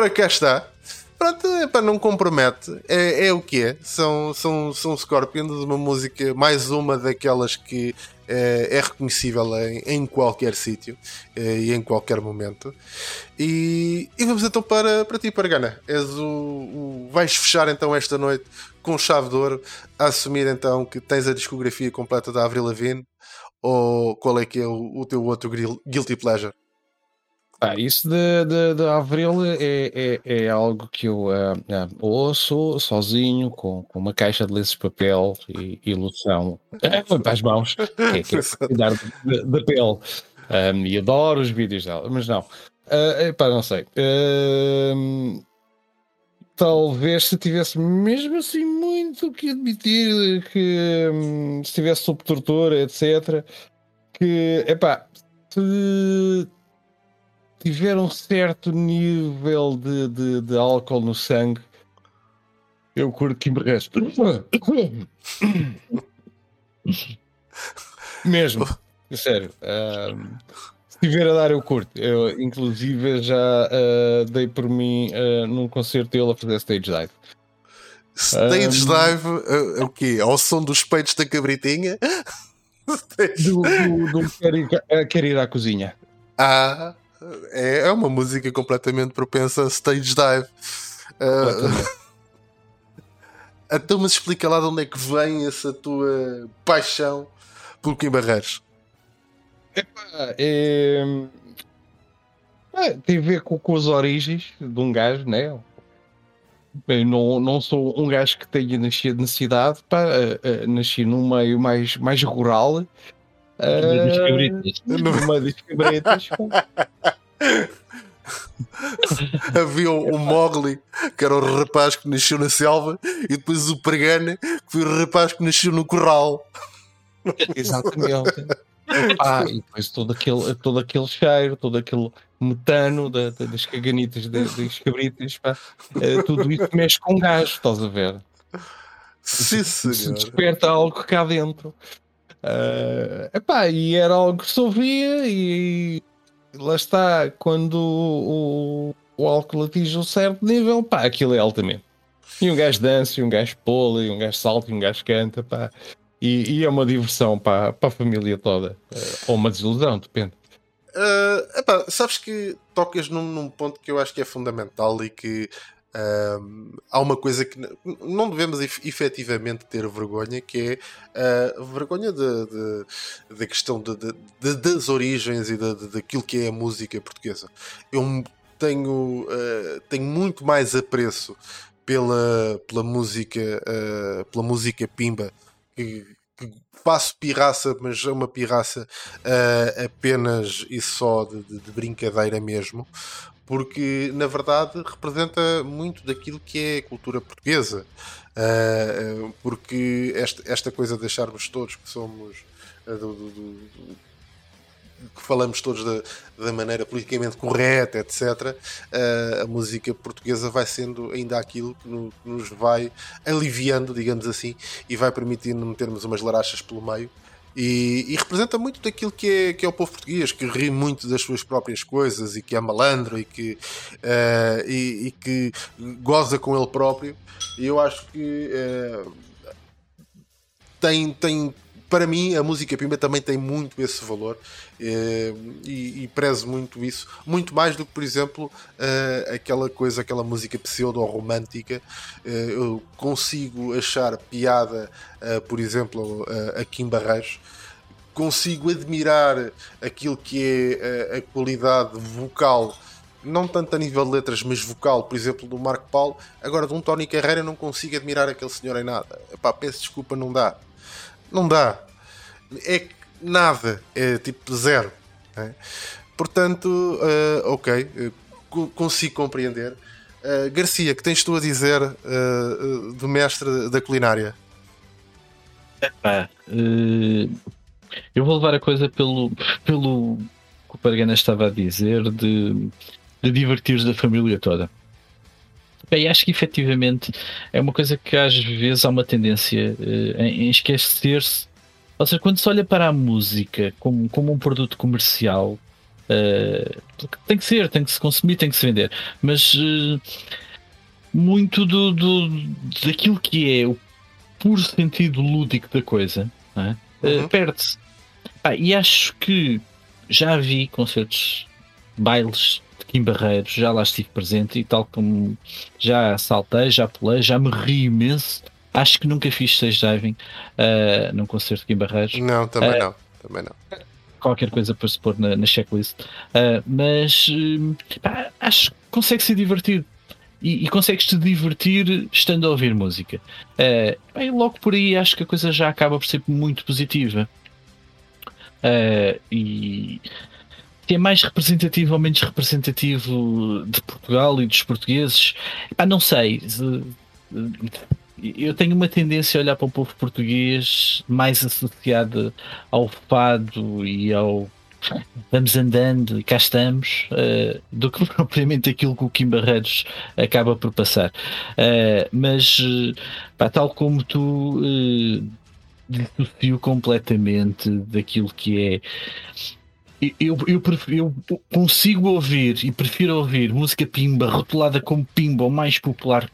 Ora, cá está. Pronto, epá, não compromete. É, é o que é. São, são, são Scorpions, uma música, mais uma daquelas que eh, é reconhecível em, em qualquer sítio eh, e em qualquer momento. E, e vamos então para, para ti, Pargana. És o, o- vais fechar então esta noite com chave de ouro, a assumir então que tens a discografia completa da Avril Lavigne ou qual é que é o, o teu outro guilty pleasure? Ah, isso de, de, de Avril é, é, é algo que eu ah, ah, ouço sozinho, com, com uma caixa de lenços de papel e, e loção eh, para as mãos, é, que é cuidar de- da pele. Ah, e adoro os vídeos dela, mas não. Ah, epá, não sei. Ah, talvez se tivesse mesmo assim muito que admitir que hum, se tivesse sob tortura, etc. Que, epá, se tiver um certo nível de, de, de álcool no sangue, eu curto que me reste. Mesmo, sério. ahm, se tiver a dar, eu curto. Eu, inclusive, já ah, dei por mim ah, num concerto dele a fazer stage dive. Stage Um, dive, eh, o quê? Ao som dos peitos da cabritinha? Do, do, do quero, ir, ah, quero ir à cozinha. Ah, é, é uma música completamente propensa a stage dive. Ah, então, mas explica lá de onde é que vem essa tua paixão pelo Kim Barreiros. É, é, tem a ver com, com as origens de um gajo, né? Eu não, não sou um gajo que tenha nascido na cidade, pá, ah, ah, nasci num meio mais, mais rural. Ah, Das cabritas. no meio das cabritas. pá. Havia o, o Mowgli, que era o rapaz que nasceu na selva, e depois o Pregana, que foi o rapaz que nasceu no corral. Exatamente. Ah, e depois todo aquele, todo aquele cheiro, todo aquele metano da- da- das caganitas da- das cabritas, pá, eh, tudo isso mexe com gás, estás a ver? Sim, se senhor. desperta algo cá dentro. Ah, epá, e era algo que se ouvia e lá está, quando o, o álcool atinge um certo nível, pá, aquilo é altamente. E um gajo dança, e um gajo pula, e um gajo salta, e um gajo canta, pá. E, e é uma diversão para, para a família toda. Ah, ou uma desilusão, depende. Ah, epá, sabes que tocas num, num ponto que eu acho que é fundamental e que ahm, há uma coisa que não devemos ef- efetivamente ter vergonha, que é a vergonha de- de- da questão de- de- de- das origens e daquilo que é a música portuguesa. Eu tenho, ah, tenho muito mais apreço pela, pela música ah, pela música pimba que, que faço pirraça, mas é uma pirraça ah, apenas e só de- de brincadeira mesmo, porque na verdade representa muito daquilo que é a cultura portuguesa. Ah, porque esta, esta coisa de acharmos todos que somos ah, do- do- do- que falamos todos da, da maneira politicamente correta, etc., ah, a música portuguesa vai sendo ainda aquilo que, no- que nos vai aliviando, digamos assim, e vai permitindo metermos umas larachas pelo meio. E, e representa muito daquilo que é, que é o povo português, que ri muito das suas próprias coisas e que é malandro e que, ah, e, e que goza com ele próprio. E eu acho que ah, tem, tem para mim a música pimba também tem muito esse valor eh, e, e prezo muito isso muito mais do que por exemplo eh, aquela coisa aquela música pseudo romântica Eh, eu consigo achar piada por exemplo a Kim Barreiros consigo admirar aquilo que é a qualidade vocal não tanto a nível de letras, mas vocal, por exemplo, do Marco Paulo. Agora, de um Tony Carreira, não consigo admirar aquele senhor em nada. Epá, peço desculpa, não dá. Não dá. É nada. É tipo zero. né? Portanto, eh, ok, eh, co- consigo compreender. Eh, Garcia, que tens tu a dizer eh, do mestre da culinária? Pá, eh, eu vou levar a coisa pelo, pelo que o Pargana estava a dizer de, de divertir da família toda. Bem, acho que efetivamente é uma coisa que às vezes há uma tendência eh, em, esquecer-se. Ou seja, quando se olha para a música como, como um produto comercial, porque tem que ser, tem que se consumir, tem que se vender. Mas eh, muito do, do, daquilo que é o puro sentido lúdico da coisa é? Uhum. perde-se. Pá, e acho que já vi concertos, bailes Kim Barreiros, já lá estive presente e tal como já saltei, já pulei, já me ri imenso. Acho que nunca fiz stage diving eh, num concerto de Kim Barreiros Não, também É. não. Também não. qualquer coisa para se pôr na, na checklist. Ah, mas hum, pá, acho que consegue ser divertido. E, e consegues-te divertir estando a ouvir música. Bem, logo por aí acho que a coisa já acaba por ser muito positiva. Ah, e que é mais representativo ou menos representativo de Portugal e dos portugueses, pá, não sei. Se- Eu tenho uma tendência a olhar para o povo português mais associada ao fado e ao vamos andando e cá estamos, eh, do que propriamente aquilo que o Kim Barreiros acaba por passar. Eh, mas, eh, pá, tal como tu, eh, dissocio completamente daquilo que é. Eu, eu, prefiro- eu consigo ouvir e prefiro ouvir música pimba rotulada como pimba o mais popular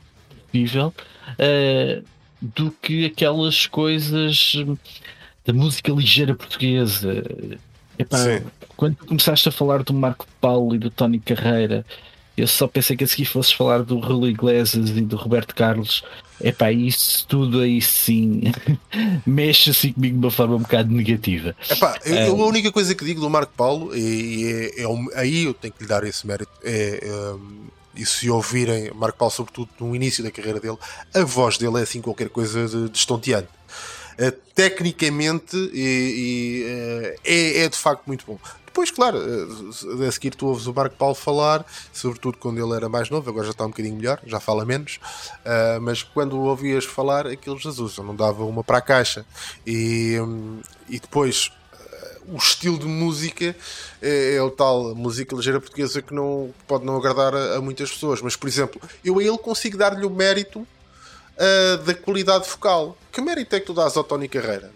possível eh, do que aquelas coisas da música ligeira portuguesa. Epá, Sim. quando tu começaste a falar do Marco Paulo e do Tony Carreira, eu só pensei que a seguir fosses falar do Rui Iglesias e do Roberto Carlos. Epá, isso tudo aí sim mexe assim comigo de uma forma um bocado negativa. Epá, eu, É. a única coisa que digo do Marco Paulo, e, é, é aí eu tenho que lhe dar esse mérito, é, um, e se ouvirem Marco Paulo, sobretudo no início da carreira dele, a voz dele é assim qualquer coisa de, de estonteante. Eh, tecnicamente e, e, eh, é, é de facto muito bom. Depois, claro, eh, a seguir tu ouves o Marco Paulo falar, sobretudo quando ele era mais novo, agora já está um bocadinho melhor, já fala menos, ah, mas quando o ouvias falar, aquele Jesus, eu não dava uma para a caixa. E, hum, e depois ah, o estilo de música é, é o tal música ligeira portuguesa que não pode não agradar a, a muitas pessoas, mas por exemplo, eu a ele consigo dar-lhe o mérito ah, da qualidade vocal. Que mérito é que tu dás ao Tony Carreira?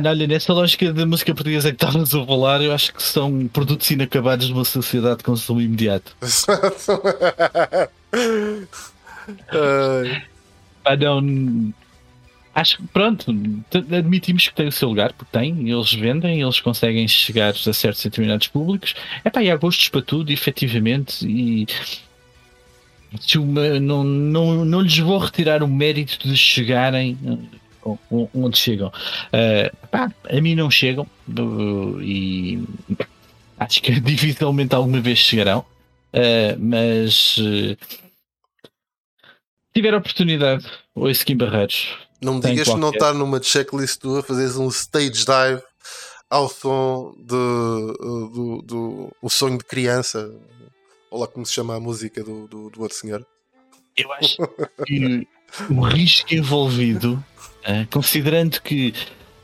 Não, olha, nessa lógica da música portuguesa que estavas a falar, eu acho que são produtos inacabados de uma sociedade de consumo imediato. Pá, não. Acho que pronto, admitimos que tem o seu lugar, porque tem, eles vendem, eles conseguem chegar a certos determinados públicos. Epá, e há gostos para tudo, efetivamente, e uma- não, não, não lhes vou retirar o mérito de chegarem onde chegam. Eh, pá, a mim não chegam, uh, e acho que dificilmente alguma vez chegarão, eh, mas se tiver a oportunidade, ouço Kim Barreiros. não me digas que não qualquer- está numa checklist tua fazeres um stage dive ao som de, do, do o sonho de criança. Ou lá como se chama a música do, do, do outro senhor. Eu acho que o risco envolvido, eh, considerando que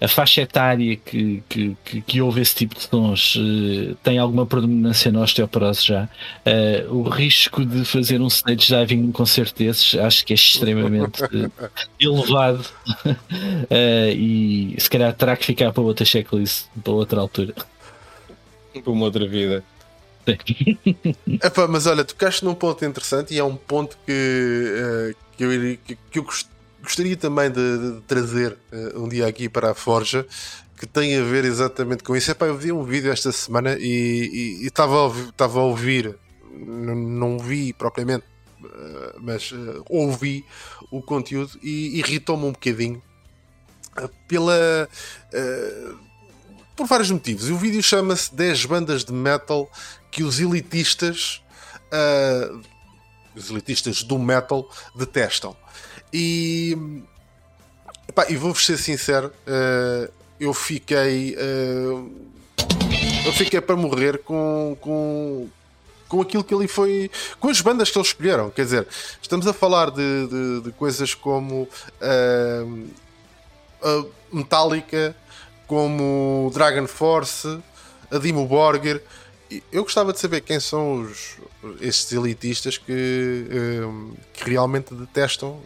a faixa etária que, que, que, que ouve esse tipo de sons eh, tem alguma predominância na osteoporose já, eh, o risco de fazer um stage diving num concerto desses acho que é extremamente elevado e se calhar terá que ficar para outra checklist, para outra altura. Para uma outra vida. Epá, mas olha, tocaste num ponto interessante e é um ponto que, que, eu, que, que eu gost- gostaria também de, de trazer eh, um dia aqui para a Forja que tem a ver exatamente com isso. Epá, eu vi um vídeo esta semana e estava a ouvir, não vi propriamente, eh, mas eh, ouvi o conteúdo e irritou-me um bocadinho pela. por vários motivos. E o vídeo chama-se 10 bandas de metal que os elitistas, os elitistas do metal, detestam. E, epá, e vou-vos ser sincero, ah, eu fiquei. ah, eu fiquei para morrer com. com com aquilo que ele foi. com as bandas que eles escolheram. Quer dizer, estamos a falar de, de- de coisas como ah, a Metallica, como Dragon Force, a Dimo Borgir. E Eu gostava de saber quem são os, estes elitistas que, hum, que realmente detestam,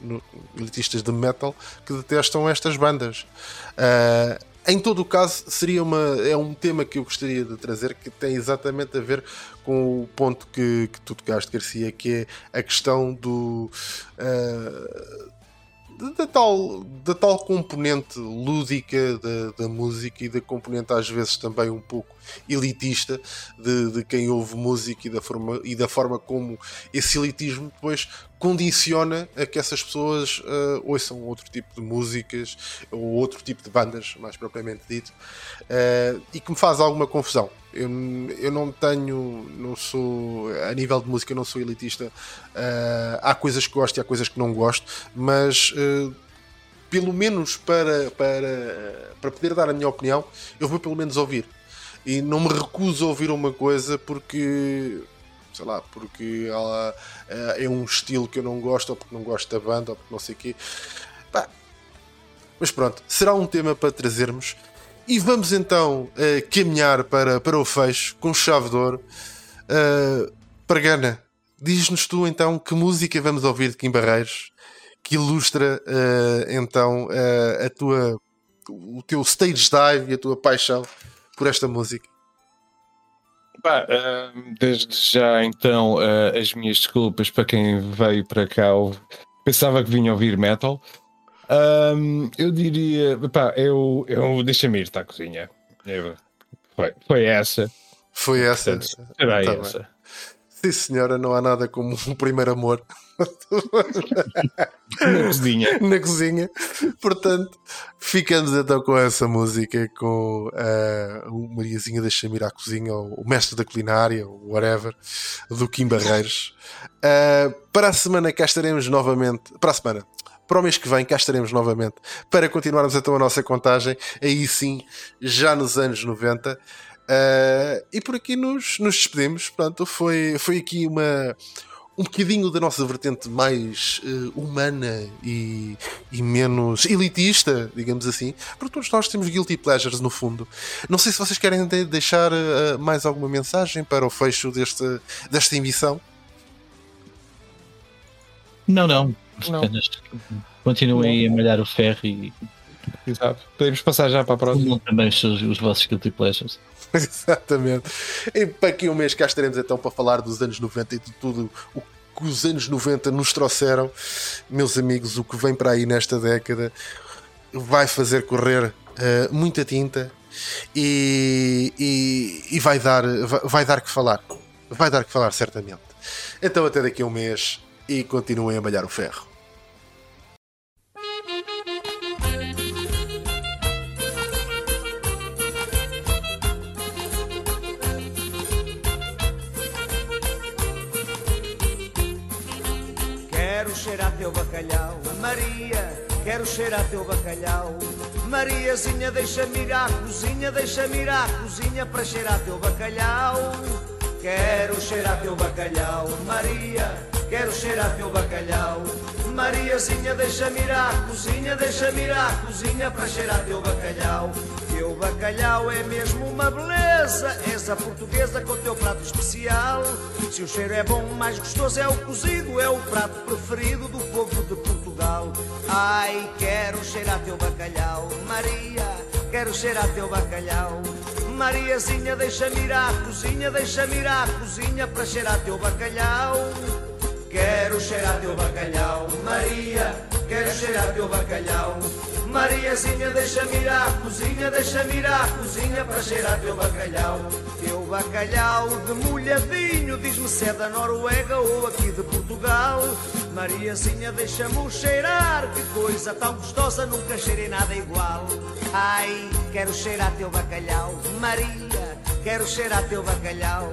elitistas de metal, que detestam estas bandas. Ah, em todo o caso, seria uma, é um tema que eu gostaria de trazer que tem exatamente a ver com o ponto que, que tu tocaste, Garcia, que é a questão do. ah, da tal, da tal componente lúdica da, da música e da componente às vezes também um pouco elitista de, de quem ouve música e da, forma, e da forma como esse elitismo depois condiciona a que essas pessoas ah, ouçam outro tipo de músicas ou outro tipo de bandas, mais propriamente dito, ah, e que me faz alguma confusão. Eu, eu não tenho, não sou, a nível de música, não sou elitista. Ah, há coisas que gosto e há coisas que não gosto, mas ah, pelo menos para, para, para poder dar a minha opinião, eu vou pelo menos ouvir. E não me recuso a ouvir uma coisa porque, sei lá, porque ela, eh, é um estilo que eu não gosto, ou porque não gosto da banda, ou porque não sei o quê. Pá, mas pronto, será um tema para trazermos. E vamos então eh, caminhar para, para o fecho com chave de ouro. Uh, Pargana, diz-nos tu então que música vamos ouvir de Kim Barreiros que ilustra eh, então eh, a tua, o teu stage dive e a tua paixão por esta música. Ahm, desde já então as minhas desculpas para quem veio para cá pensava que vinha ouvir metal. Ahm, eu diria, pá, eu, eu deixa-me ir, está a cozinha. Eu- foi, foi essa. Foi essa. Portanto, será Tá bem. essa. Sim, senhora, não há nada como um primeiro amor Na cozinha. na cozinha. Portanto, ficamos então com essa música, com eh, o Mariazinha da Chamira à cozinha, ou o Mestre da Culinária, ou whatever, do Kim Barreiros. Eh, para a semana cá estaremos novamente. Para a semana. Para o mês que vem, cá estaremos novamente para continuarmos então a nossa contagem, aí sim, já nos anos 90. Eh, e por aqui nos, nos despedimos. Portanto, foi, foi aqui uma, um bocadinho da nossa vertente mais eh, humana e, e menos elitista, digamos assim, porque todos nós temos guilty pleasures no fundo. Não sei se vocês querem de- deixar eh, mais alguma mensagem para o fecho deste, desta emissão. Não, não. Continuem a malhar o ferro e Exato. Podemos passar já para a próxima. também os, os vossos guilty pleasures. Exatamente. E para aqui um mês cá estaremos então para falar dos anos 90 e de tudo o que os anos 90 nos trouxeram. Meus amigos, o que vem para aí nesta década vai fazer correr eh, muita tinta e, e- e vai, dar, vai, vai dar que falar. Vai dar que falar, certamente. Então, até daqui a um mês e continuem a malhar o ferro. Quero cheirar teu bacalhau, Mariazinha. Deixa-me ir à cozinha, deixa-me ir à cozinha para cheirar teu bacalhau. Quero cheirar teu bacalhau, Maria. Quero cheirar teu bacalhau, Mariazinha. Deixa-me ir à cozinha, deixa-me ir à cozinha para cheirar teu bacalhau. Teu bacalhau é mesmo uma beleza, és a portuguesa com teu prato especial. Se o cheiro é bom, mais gostoso é o cozido, é o prato preferido do povo de Portugal. Ai, quero cheirar teu bacalhau, Maria, quero cheirar teu bacalhau. Mariazinha, deixa-me ir à cozinha, deixa-me ir à cozinha para cheirar teu bacalhau. Quero cheirar teu bacalhau, Maria. Quero cheirar teu bacalhau. Mariazinha, deixa-me ir à cozinha, deixa-me ir à cozinha para cheirar teu bacalhau. Teu bacalhau de molhadinho, diz-me se é da Noruega ou aqui de Portugal. Mariazinha, deixa-me cheirar, que coisa tão gostosa, nunca cheirei nada igual. Ai, quero cheirar teu bacalhau, Maria. Quero cheirar teu bacalhau.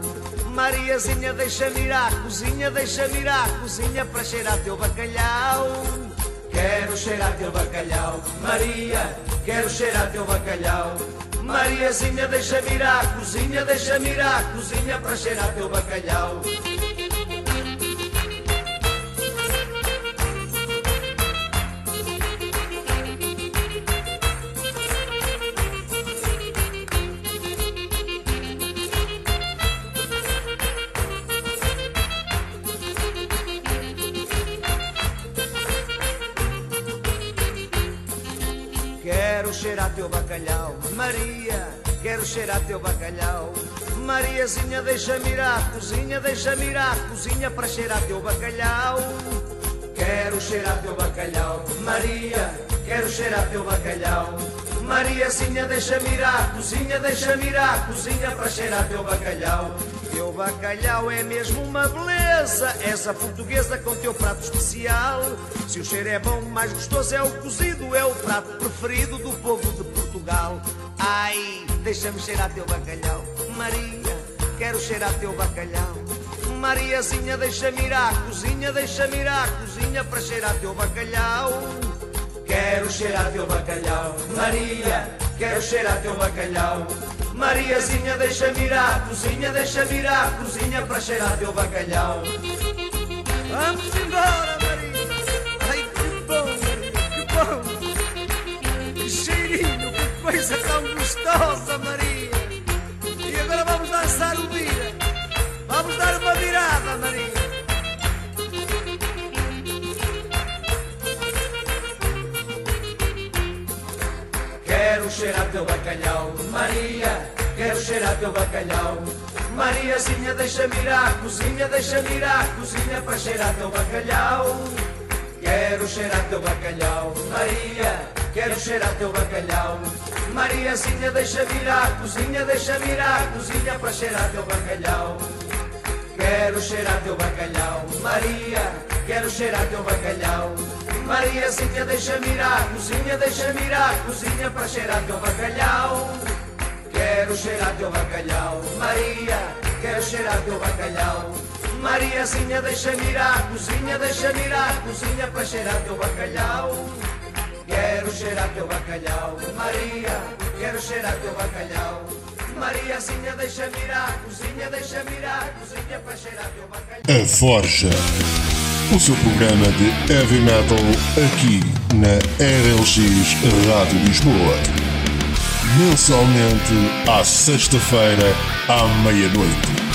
Mariazinha, deixa-me ir à cozinha, deixa-me ir à cozinha para cheirar teu bacalhau. Quero cheirar teu bacalhau, Maria. Quero cheirar teu bacalhau. Mariazinha, deixa-me ir à cozinha, deixa-me ir à cozinha para cheirar teu bacalhau. Cheirar teu bacalhau. Maria, quero cheirar teu bacalhau. Mariazinha, deixa-me ir à cozinha, deixa-me ir à cozinha para cheirar teu bacalhau. Quero cheirar teu bacalhau. Maria, quero cheirar teu bacalhau. Mariazinha, deixa-me ir à cozinha, deixa-me ir à cozinha para cheirar teu bacalhau. Teu bacalhau é mesmo uma beleza, és a portuguesa com teu prato especial. Se o cheiro é bom, mais gostoso é o cozido, é o prato preferido do povo de Portugal. Ai, deixa-me cheirar teu bacalhau. Maria, quero cheirar teu bacalhau. Mariazinha, deixa-me ir à cozinha, deixa-me ir à cozinha para cheirar teu bacalhau. Quero cheirar teu bacalhau, Maria, quero cheirar teu bacalhau. Mariazinha, deixa-me ir à cozinha, deixa-me ir à cozinha para cheirar teu bacalhau. Vamos embora, Maria. Ai, que bom, que bom. Que cheirinho, que coisa tão gostosa, Maria. E agora vamos dançar o vira. Vamos dar uma virada, Maria. Cheirar teu bacalhau, Maria, quero cheirar teu bacalhau. Mariazinha, deixa-me ir à cozinha, deixa-me ir à cozinha para cheirar teu bacalhau. Quero cheirar teu bacalhau, Maria, quero cheirar teu bacalhau. Mariazinha, deixa-me ir à cozinha, deixa-me ir à cozinha para cheirar teu bacalhau. Quero cheirar teu bacalhau, Maria, quero cheirar teu bacalhau. Mariazinha, deixa-me ir à cozinha, deixa-me ir à cozinha para cheirar teu bacalhau. Quero cheirar teu bacalhau, Maria, quero cheirar teu bacalhau. Mariazinha, deixa-me ir à cozinha, deixa-me ir à cozinha para cheirar teu bacalhau. Quero cheirar teu bacalhau, Maria, quero cheirar teu bacalhau. Mariazinha, deixa-me ir à cozinha, deixa-me ir à cozinha para cheirar teu bacalhau. A Forja. O seu programa de heavy metal aqui na RLX Rádio Lisboa. Mensalmente à sexta-feira à meia-noite.